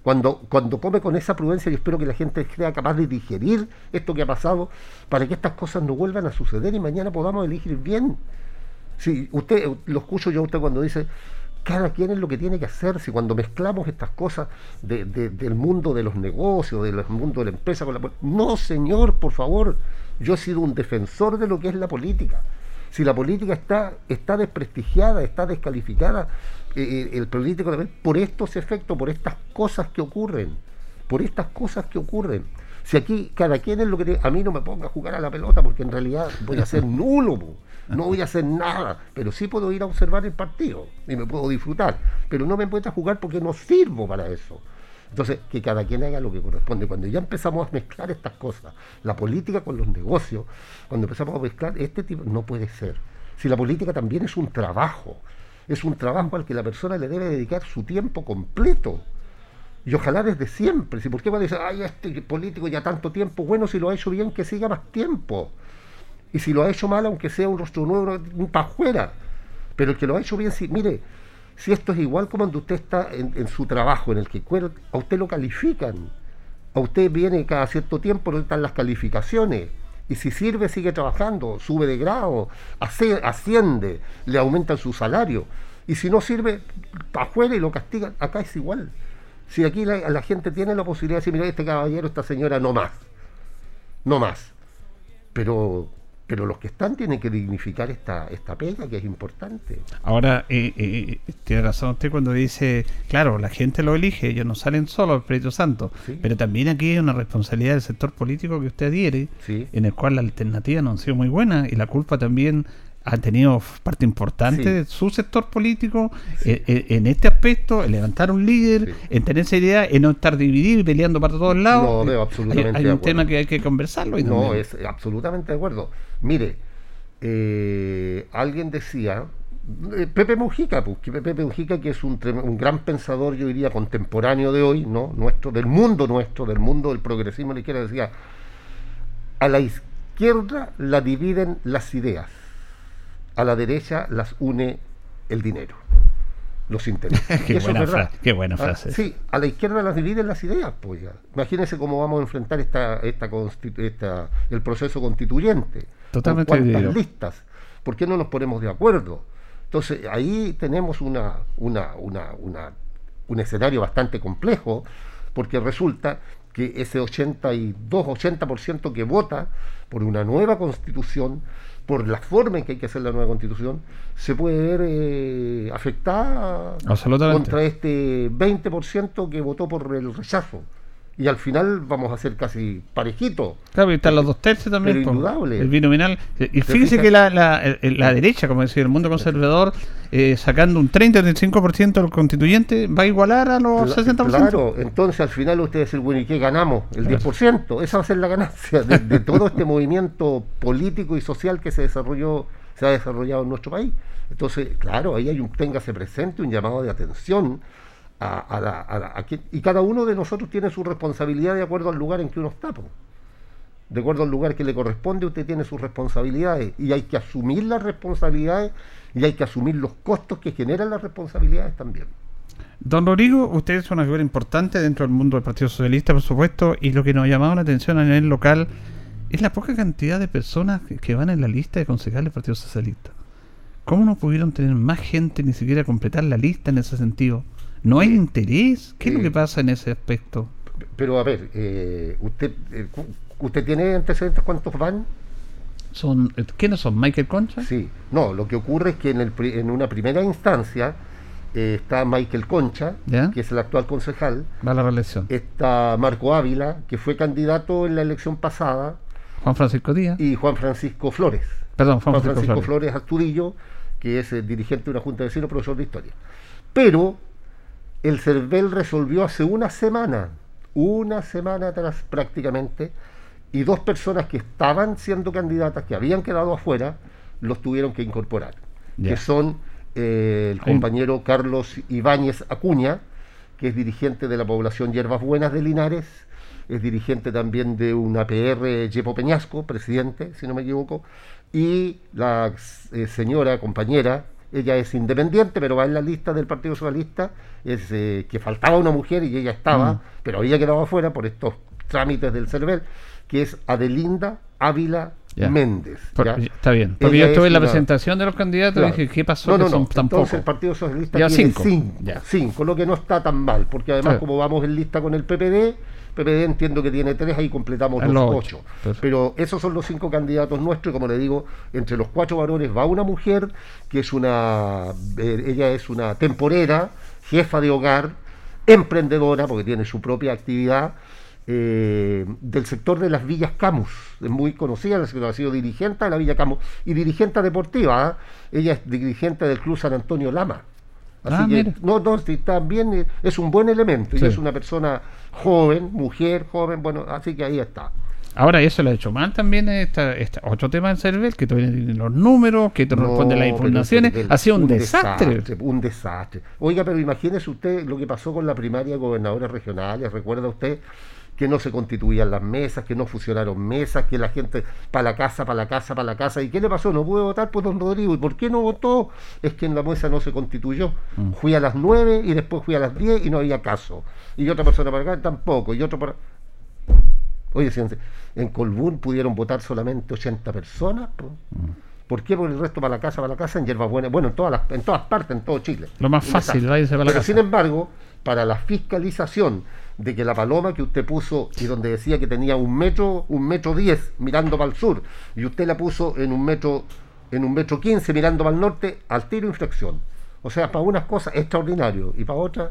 cuando, cuando come con esa prudencia, yo espero que la gente sea capaz de digerir esto que ha pasado para que estas cosas no vuelvan a suceder y mañana podamos elegir bien. Si usted, lo escucho yo a usted cuando dice, cada quien es lo que tiene que hacer, si cuando mezclamos estas cosas de- de- del mundo de los negocios, del mundo de la empresa con la No, señor, por favor, yo he sido un defensor de lo que es la política. Si la política está, está desprestigiada, está descalificada, el político también, por estos efectos, por estas cosas que ocurren, por estas cosas que ocurren. Si aquí cada quien es lo que a mí no me ponga a jugar a la pelota porque en realidad voy a ser nulo, no voy a hacer nada, pero sí puedo ir a observar el partido y me puedo disfrutar, pero no me puedo a jugar porque no sirvo para eso. Entonces, que cada quien haga lo que corresponde. Cuando ya empezamos a mezclar estas cosas, la política con los negocios, cuando empezamos a mezclar este tipo, no puede ser. Si la política también es un trabajo, es un trabajo al que la persona le debe dedicar su tiempo completo. Y ojalá desde siempre. Si por qué a decir, ay, este político ya tanto tiempo, bueno, si lo ha hecho bien, que siga más tiempo. Y si lo ha hecho mal, aunque sea un rostro nuevo, para afuera. Pero el que lo ha hecho bien, si, mire, si esto es igual como cuando usted está en, su trabajo, en el que a usted lo califican. A usted viene cada cierto tiempo, están las calificaciones. Y si sirve, sigue trabajando, sube de grado, asciende, le aumentan su salario. Y si no sirve, afuera y lo castigan. Acá es igual. Si aquí la gente tiene la posibilidad de decir, mira, este caballero, esta señora, no más. No más. Pero, pero los que están tienen que dignificar esta, esta pega, que es importante. Ahora, eh, eh, tiene razón usted cuando dice, claro, la gente lo elige, ellos no salen solos al Espíritu Santo, pero también aquí hay una responsabilidad del sector político que usted adhiere, en el cual la alternativa no han sido muy buena y la culpa también ha tenido parte importante Sí. de su sector político eh, eh, en este aspecto, en levantar un líder, en tener esa idea, en no estar dividido y peleando para todos lados. No, veo Hay- absolutamente Hay, de un acuerdo. tema que hay que conversarlo. y No, también. es absolutamente de acuerdo. Mire, eh, alguien decía, eh, Pepe Mujica, pues, que Pepe Mujica, que es un, un gran pensador, yo diría, contemporáneo de hoy, ¿no? Nuestro, del mundo nuestro, del mundo del progresismo a la izquierda, decía, a la izquierda la dividen las ideas, a la derecha las une el dinero, los intereses. Qué es buena verdad. frase, qué buena Ah, frase. Sí, a la izquierda las dividen las ideas, pues ya. Imagínense cómo vamos a enfrentar esta, esta, esta- el proceso constituyente. Totalmente ¿Con cuántas listas? ¿Por qué no nos ponemos de acuerdo? Entonces, ahí tenemos una, una, una, una- un escenario bastante complejo, porque resulta que ese 82-80% que vota por una nueva constitución, por la forma en que hay que hacer la nueva constitución, se puede ver eh, afectada contra este 20% que votó por el rechazo. Y al final vamos a ser casi parejitos. Claro, y están los dos tercios también. Pero po, indudable. El binominal. Eh, Y ¿Te fíjese fijas? que la, la, el- la derecha, como decía, el mundo conservador, eh, sacando un 30-35% del constituyente, va a igualar a los Cla- 60%. Claro, entonces al final usted decir, bueno, ¿y qué ganamos? El 10%. Esa va a ser la ganancia de, de todo este movimiento político y social que se desarrolló, se ha desarrollado en nuestro país. Entonces, claro, ahí hay un, téngase presente un llamado de atención a, a la, a la- y cada uno de nosotros tiene su responsabilidad de acuerdo al lugar en que uno está. De acuerdo al lugar que le corresponde, usted tiene sus responsabilidades y hay que asumir las responsabilidades y hay que asumir los costos que generan las responsabilidades también. Don Rodrigo, usted es una figura importante dentro del mundo del Partido Socialista, por supuesto, y lo que nos ha llamado la atención a nivel local es la poca cantidad de personas que- que van en la lista de concejales del Partido Socialista. ¿Cómo no pudieron tener más gente ni siquiera completar la lista en ese sentido? ¿No hay interés? ¿Qué es lo eh, que pasa en ese aspecto? Pero a ver, eh, usted, eh, ¿Usted tiene antecedentes cuántos van? Son, eh, ¿Quiénes son? ¿Michael Concha? Sí, no, lo que ocurre es que en, el, en una primera instancia eh, está Michael Concha, que es el actual concejal. Va a la reelección. Está Marco Ávila, que fue candidato en la elección pasada. Juan Francisco Díaz. Y Juan Francisco Flores. Perdón, Juan, Francisco, Flores. Astudillo, que es el dirigente de una junta de vecinos, profesor de historia. Pero el CERVEL resolvió hace una semana, una semana atrás prácticamente, y dos personas que estaban siendo candidatas, que habían quedado afuera, los tuvieron que incorporar, que son eh, el compañero Carlos Ibáñez Acuña, que es dirigente de la población Hierbas Buenas de Linares, es dirigente también de una PR Yepo Peñasco, presidente, si no me equivoco, y la eh, señora compañera, ella es independiente, pero va en la lista del Partido Socialista, es eh, que faltaba una mujer y ella estaba, mm. pero había quedado afuera por estos trámites del CERVEL, que es Adelinda Ávila Méndez. está bien. Porque yo estuve en la presentación de los candidatos y dije, ¿qué pasó? No, no, no. Entonces el Partido Socialista tiene cinco. Cinco, lo que no está tan mal, porque además como vamos en lista con el PPD, PPD entiendo que tiene tres, ahí completamos los, ocho. Pero esos son los cinco candidatos nuestros, y como le digo, entre los cuatro varones va una mujer, que es una, eh, ella es una temporera, jefa de hogar, emprendedora, porque tiene su propia actividad, eh, del sector de las Villas Camus, es muy conocida, ha sido dirigente de la Villa Camus y dirigente deportiva. ¿ah? Ella es dirigente del Club San Antonio Lama. Así ah, que, no, no, también es un buen elemento y es una persona joven, mujer, joven, bueno, así que ahí está. Ahora, eso lo ha hecho mal también esta, otro tema en Cervel, que todavía tiene los números, que te responde las informaciones. ha sido un, desastre. Un desastre. Oiga, pero imagínese usted lo que pasó con la primaria de gobernadores regionales. ¿Recuerda usted que no se constituían las mesas, que no fusionaron mesas, que la gente para la casa, para la casa, para la casa. ¿Y qué le pasó? No pude votar por don Rodrigo. ¿Y por qué no votó? Es que en la mesa no se constituyó. Mm. Fui a las 9 y después fui a las 10 y no había caso. Y otra persona para acá tampoco. Y otro para... Oye, en Colbún pudieron votar solamente 80 personas. Mm. ¿Por qué? Porque el resto para la casa, para la casa, en Buena, bueno, en todas, las, en todas partes, en todo Chile. Lo más fácil, la Pero sin embargo, para la fiscalización de que la paloma que usted puso y donde decía que tenía un metro, un metro diez mirando para el sur, y usted la puso en un metro, en un metro quince mirando para el norte, al tiro infracción. O sea, para unas cosas extraordinario y para otras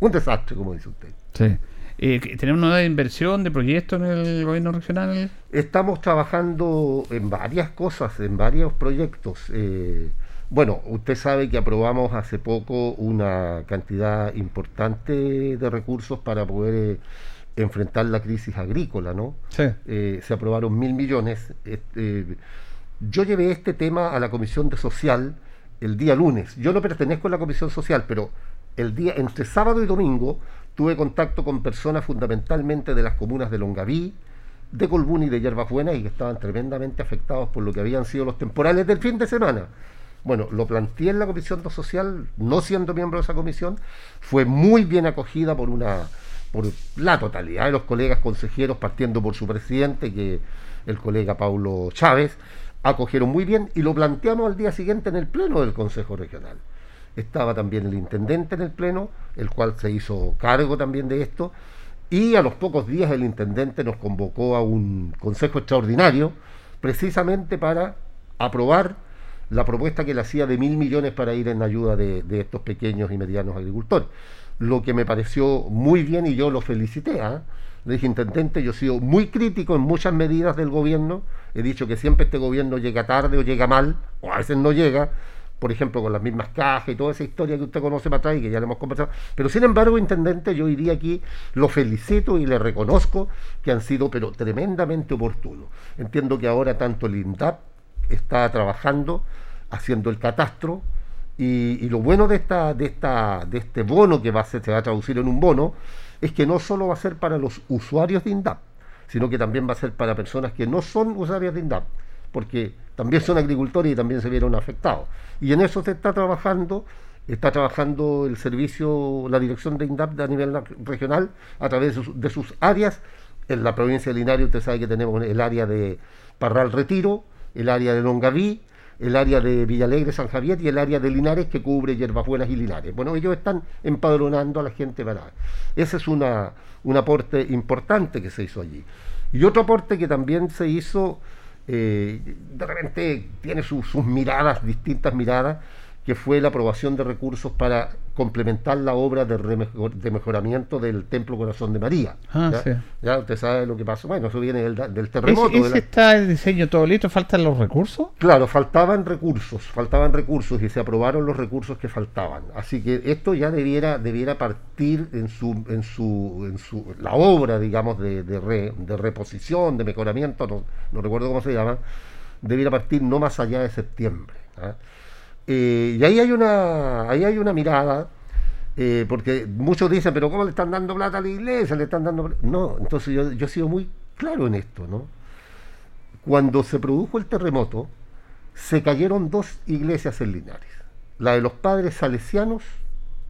un desastre, como dice usted. Sí. Eh, ¿Tenemos una nueva inversión de proyectos en el gobierno regional? Estamos trabajando en varias cosas, en varios proyectos. Eh, bueno, usted sabe que aprobamos hace poco una cantidad importante de recursos para poder eh, enfrentar la crisis agrícola, ¿no? Sí. Eh, se aprobaron mil millones. Yo llevé este tema a la Comisión de Social el día lunes. Yo no pertenezco a la Comisión Social, pero el día entre sábado y domingo tuve contacto con personas fundamentalmente de las comunas de Longaví, de Colbún y de Yerbas Buenas y que estaban tremendamente afectados por lo que habían sido los temporales del fin de semana. Bueno, lo planteé en la Comisión Social, no siendo miembro de esa comisión, fue muy bien acogida por una por la totalidad de los colegas consejeros, partiendo por su presidente, que el colega Paulo Chávez, acogieron muy bien y lo planteamos al día siguiente en el pleno del Consejo Regional. Estaba también el intendente en el pleno, el cual se hizo cargo también de esto, y a los pocos días el intendente nos convocó a un consejo extraordinario, precisamente para aprobar la propuesta que le hacía de mil millones para ir en ayuda de, estos pequeños y medianos agricultores. Lo que me pareció muy bien y yo lo felicité. ¿ah? Le dije, intendente, yo he sido muy crítico en muchas medidas del gobierno. He dicho que siempre este gobierno llega tarde o llega mal, o a veces no llega, por ejemplo, con las mismas cajas y toda esa historia que usted conoce para atrás y que ya le hemos conversado. Pero sin embargo, intendente, yo iría aquí, lo felicito y le reconozco que han sido, pero tremendamente oportunos. Entiendo que ahora tanto el INDAP está trabajando haciendo el catastro y, lo bueno de esta, de esta, de este bono que va a ser, se va a traducir en un bono, es que no solo va a ser para los usuarios de INDAP, sino que también va a ser para personas que no son usuarios de INDAP, porque también son agricultores y también se vieron afectados. Y en eso se está trabajando, está trabajando el servicio, la dirección de INDAP a nivel regional a través de sus, áreas. En la provincia de Linares usted sabe que tenemos el área de Parral Retiro, el área de Longaví, el área de Villalegre, San Javier y el área de Linares que cubre Buenas y Linares. Bueno, ellos están empadronando a la gente para... Ese es una, un aporte importante que se hizo allí. Y otro aporte que también se hizo, eh, de repente tiene sus miradas, distintas miradas, que fue la aprobación de recursos para complementar la obra de, de mejoramiento del Templo Corazón de María. Ah, ¿ya? sí. ¿Ya? usted sabe lo que pasó. Bueno, eso viene del, del terremoto. ¿Ese, de ese la- está el diseño todo listo? ¿Faltan los recursos? Claro, faltaban recursos, faltaban recursos y se aprobaron los recursos que faltaban. Así que esto ya debiera, debiera partir en su, en su, en su, la obra, digamos, de, de, re- de reposición, de mejoramiento, no, no recuerdo cómo se llama, debiera partir no más allá de septiembre. ¿ah? Eh, y ahí hay una, ahí hay una mirada, eh, porque muchos dicen, pero ¿cómo le están dando plata a la iglesia? Le están dando pla-". No, entonces yo, yo he sido muy claro en esto, ¿no? Cuando se produjo el terremoto, se cayeron dos iglesias en Linares. La de los padres salesianos,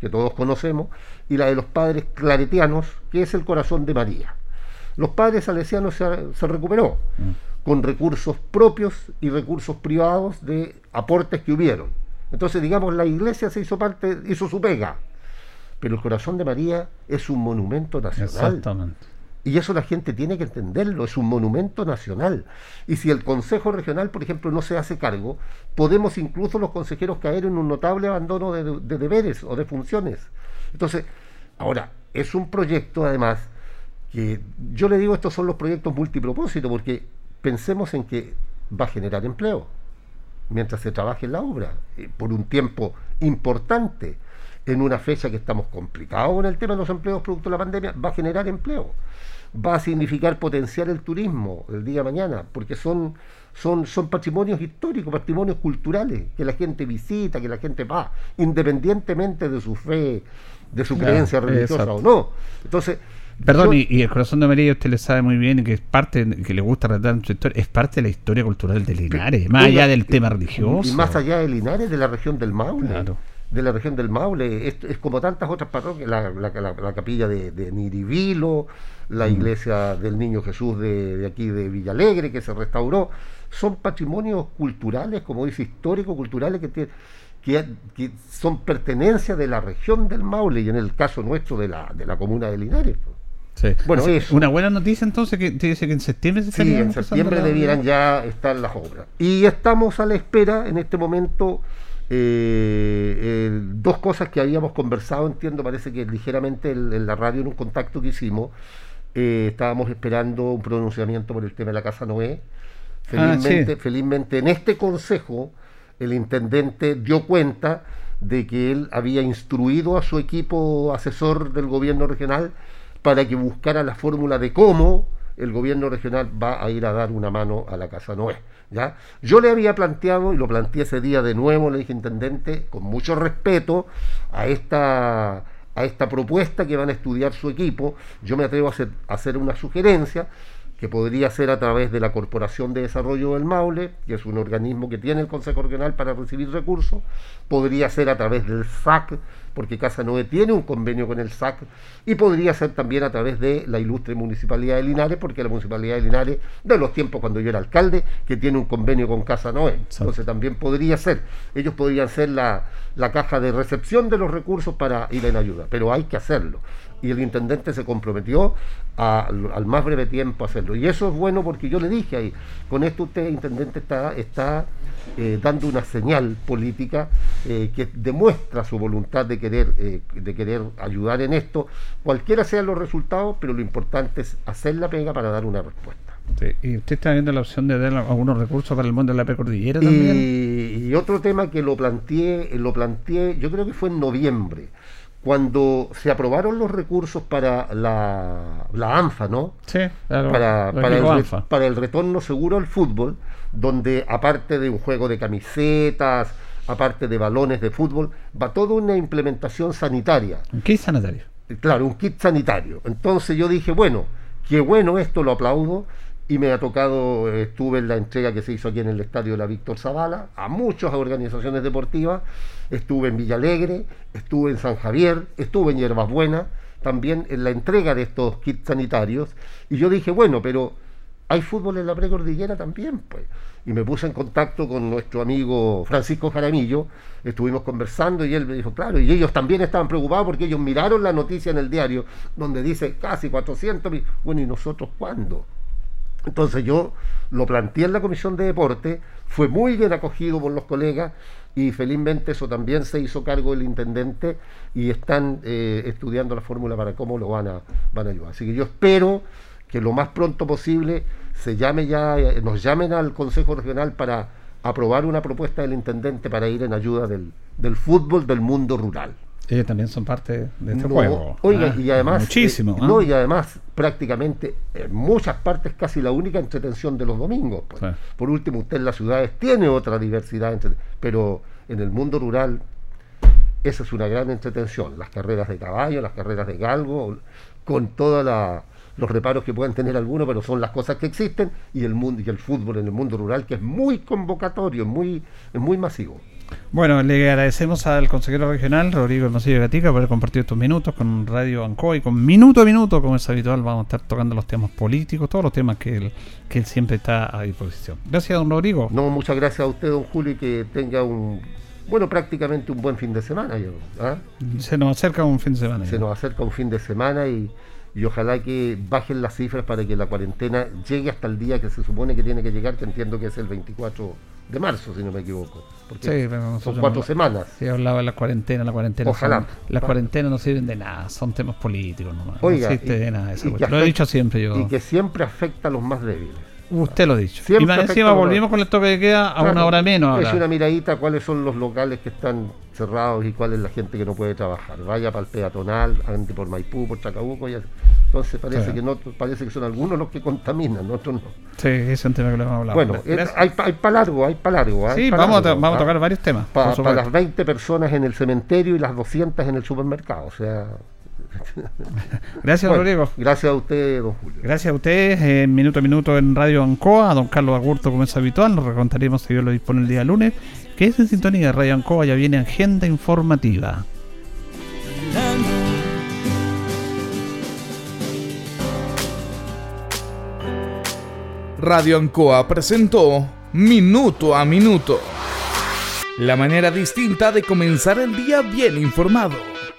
que todos conocemos, y la de los padres claretianos, que es el corazón de María. Los padres salesianos se, se recuperó con recursos propios y recursos privados de aportes que hubieron. Entonces, digamos, la iglesia se hizo parte, hizo su pega, pero el corazón de María es un monumento nacional. Exactamente. Y eso la gente tiene que entenderlo, es un monumento nacional. Y si el Consejo Regional, por ejemplo, no se hace cargo, podemos incluso los consejeros caer en un notable abandono de, de deberes o de funciones. Entonces, ahora, es un proyecto además que yo le digo estos son los proyectos multipropósito, porque pensemos en que va a generar empleo mientras se trabaje en la obra, eh, por un tiempo importante, en una fecha que estamos complicados con el tema de los empleos producto de la pandemia, va a generar empleo, va a significar potenciar el turismo el día de mañana, porque son, son, son patrimonios históricos, patrimonios culturales, que la gente visita, que la gente va, independientemente de su fe, de su creencia religiosa exacto. o no. Entonces, Perdón, yo- y, y el corazón de María usted le sabe muy bien que es parte, que le gusta relatar su historia, es parte de la historia cultural de Linares, más allá del tema religioso. Y más allá de Linares, de la región del Maule. Claro. De la región del Maule. Es, es como tantas otras parroquias, la, la- la- la capilla de, de Niribilo, la Mm. iglesia del Niño Jesús de, de aquí de Villalegre, que se restauró. Son patrimonios culturales, como dice, histórico-culturales que tienen. Que, que son pertenencia de la región del Maule y en el caso nuestro de la, de la comuna de Linares. Sí. Bueno, Así- eso. Una buena noticia entonces que te dice que en septiembre se Sí, en septiembre debieran ya estar las obras. Y estamos a la espera en este momento. eh, eh, dos cosas que habíamos conversado, entiendo, parece que ligeramente en, en la radio, en un contacto que hicimos, eh, estábamos esperando un pronunciamiento por el tema de la Casa Noé. Ah, Felizmente, sí. felizmente en este consejo el intendente dio cuenta de que él había instruido a su equipo asesor del gobierno regional para que buscara la fórmula de cómo el gobierno regional va a ir a dar una mano a la Casa Noé. ¿ya? Yo le había planteado, y lo planteé ese día de nuevo, le dije, intendente, con mucho respeto a esta, a esta propuesta que van a estudiar su equipo, yo me atrevo a hacer, a hacer una sugerencia que podría ser a través de la Corporación de Desarrollo del Maule, que es un organismo que tiene el Consejo Regional para recibir recursos, podría ser a través del SAC, porque Casa Noé tiene un convenio con el SAC, y podría ser también a través de la ilustre Municipalidad de Linares, porque la Municipalidad de Linares, de los tiempos cuando yo era alcalde, que tiene un convenio con Casa Noé. Entonces también podría ser, ellos podrían ser la, la caja de recepción de los recursos para ir en ayuda, pero hay que hacerlo y el intendente se comprometió a- al más breve tiempo a hacerlo. Y eso es bueno porque yo le dije ahí, con esto usted, intendente, está, está eh, dando una señal política eh, que demuestra su voluntad de querer, eh, de querer ayudar en esto, cualquiera sean los resultados, pero lo importante es hacer la pega para dar una respuesta. Sí, Y usted está viendo la opción de dar algunos recursos para el mundo de la precordillera también. Y, y otro tema que lo planteé, lo planteé, yo creo que fue en noviembre, cuando se aprobaron los recursos para la, la ANFA, ¿no? Sí, claro, para, el, ANFA. para el retorno seguro al fútbol, donde aparte de un juego de camisetas, aparte de balones de fútbol, va toda una implementación sanitaria. ¿Qué es sanitario? Claro, un kit sanitario. Entonces yo dije, bueno, qué bueno esto, lo aplaudo. Y me ha tocado, estuve en la entrega que se hizo aquí en el estadio de la Víctor Zavala, a muchas organizaciones deportivas. Estuve en Villalegre, estuve en San Javier, estuve en Hierbas Buenas, también en la entrega de estos kits sanitarios. Y yo dije, bueno, pero hay fútbol en la precordillera también, pues. Y me puse en contacto con nuestro amigo Francisco Jaramillo, estuvimos conversando y él me dijo, claro, y ellos también estaban preocupados porque ellos miraron la noticia en el diario donde dice casi 400 mil. Bueno, ¿y nosotros cuándo? Entonces yo lo planteé en la comisión de deporte, fue muy bien acogido por los colegas y felizmente eso también se hizo cargo del intendente y están eh, estudiando la fórmula para cómo lo van a, van a ayudar. Así que yo espero que lo más pronto posible se llame ya, eh, nos llamen al Consejo Regional para aprobar una propuesta del intendente para ir en ayuda del, del fútbol del mundo rural. Ellos también son parte de este juego. Oiga, ¿ah? y además. Muchísimo. eh, ¿ah? no, y además, prácticamente, en muchas partes, casi la única entretención de los domingos. pues. Por último, usted en las ciudades tiene otra diversidad, pero en el mundo rural, esa es una gran entretención. Las carreras de caballo, las carreras de galgo, con todos los reparos que puedan tener algunos, pero son las cosas que existen, y el mundo y el fútbol en el mundo rural, que es muy convocatorio, es muy, es muy masivo. Bueno, le agradecemos al consejero regional, Rodrigo Hermosillo Gatica, por haber compartido estos minutos con Radio Ancoa y con minuto a minuto, como es habitual, vamos a estar tocando los temas políticos, todos los temas que él, que él siempre está a disposición. Gracias, don Rodrigo. No, muchas gracias a usted, don Julio, y que tenga un, bueno, prácticamente un buen fin de semana. Yo, ¿ah? Se nos acerca un fin de semana. Se nos acerca un fin de semana y, y ojalá que bajen las cifras para que la cuarentena llegue hasta el día que se supone que tiene que llegar, que entiendo que es el 24 de marzo, si no me equivoco. Porque Sí, pero son cuatro no- semanas. Sí, hablaba de la cuarentena, la cuarentena. Ojalá. son- las cuarentenas no sirven de nada, son temas políticos nomás. Oiga, no existe y- de nada cuestión. Lo he dicho siempre yo. Y que siempre afecta a los más débiles. Usted lo ha dicho. Siempre y más encima a volvimos con el toque de queda a Claro, una hora menos ahora. Es una miradita a cuáles son los locales que están cerrados y cuál es la gente que no puede trabajar. Vaya para el peatonal, ande por Maipú, por Chacabuco. Y entonces parece Sí. que no, parece que son algunos los que contaminan, otros no. Sí, ese es un tema que lo hemos hablado. Bueno, eh, Gracias. hay, pa- hay para largo, hay para largo. hay Sí, pa' vamos a, largo, to- vamos a ¿ah? tocar varios temas. Pa- para supuesto. las 20 personas en el cementerio y las 200 en el supermercado. O sea. Gracias, Bueno, Rodrigo. Gracias a usted, don Julio. Gracias a ustedes, en minuto a minuto en Radio Ancoa, a don Carlos Agurto como es habitual, nos recontaremos si Dios lo dispone el día lunes, que es en sintonía de Radio Ancoa, ya viene agenda informativa. Radio Ancoa presentó Minuto a Minuto. La manera distinta de comenzar el día bien informado.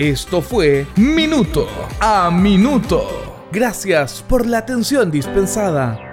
Esto fue Minuto a Minuto. Gracias por la atención dispensada.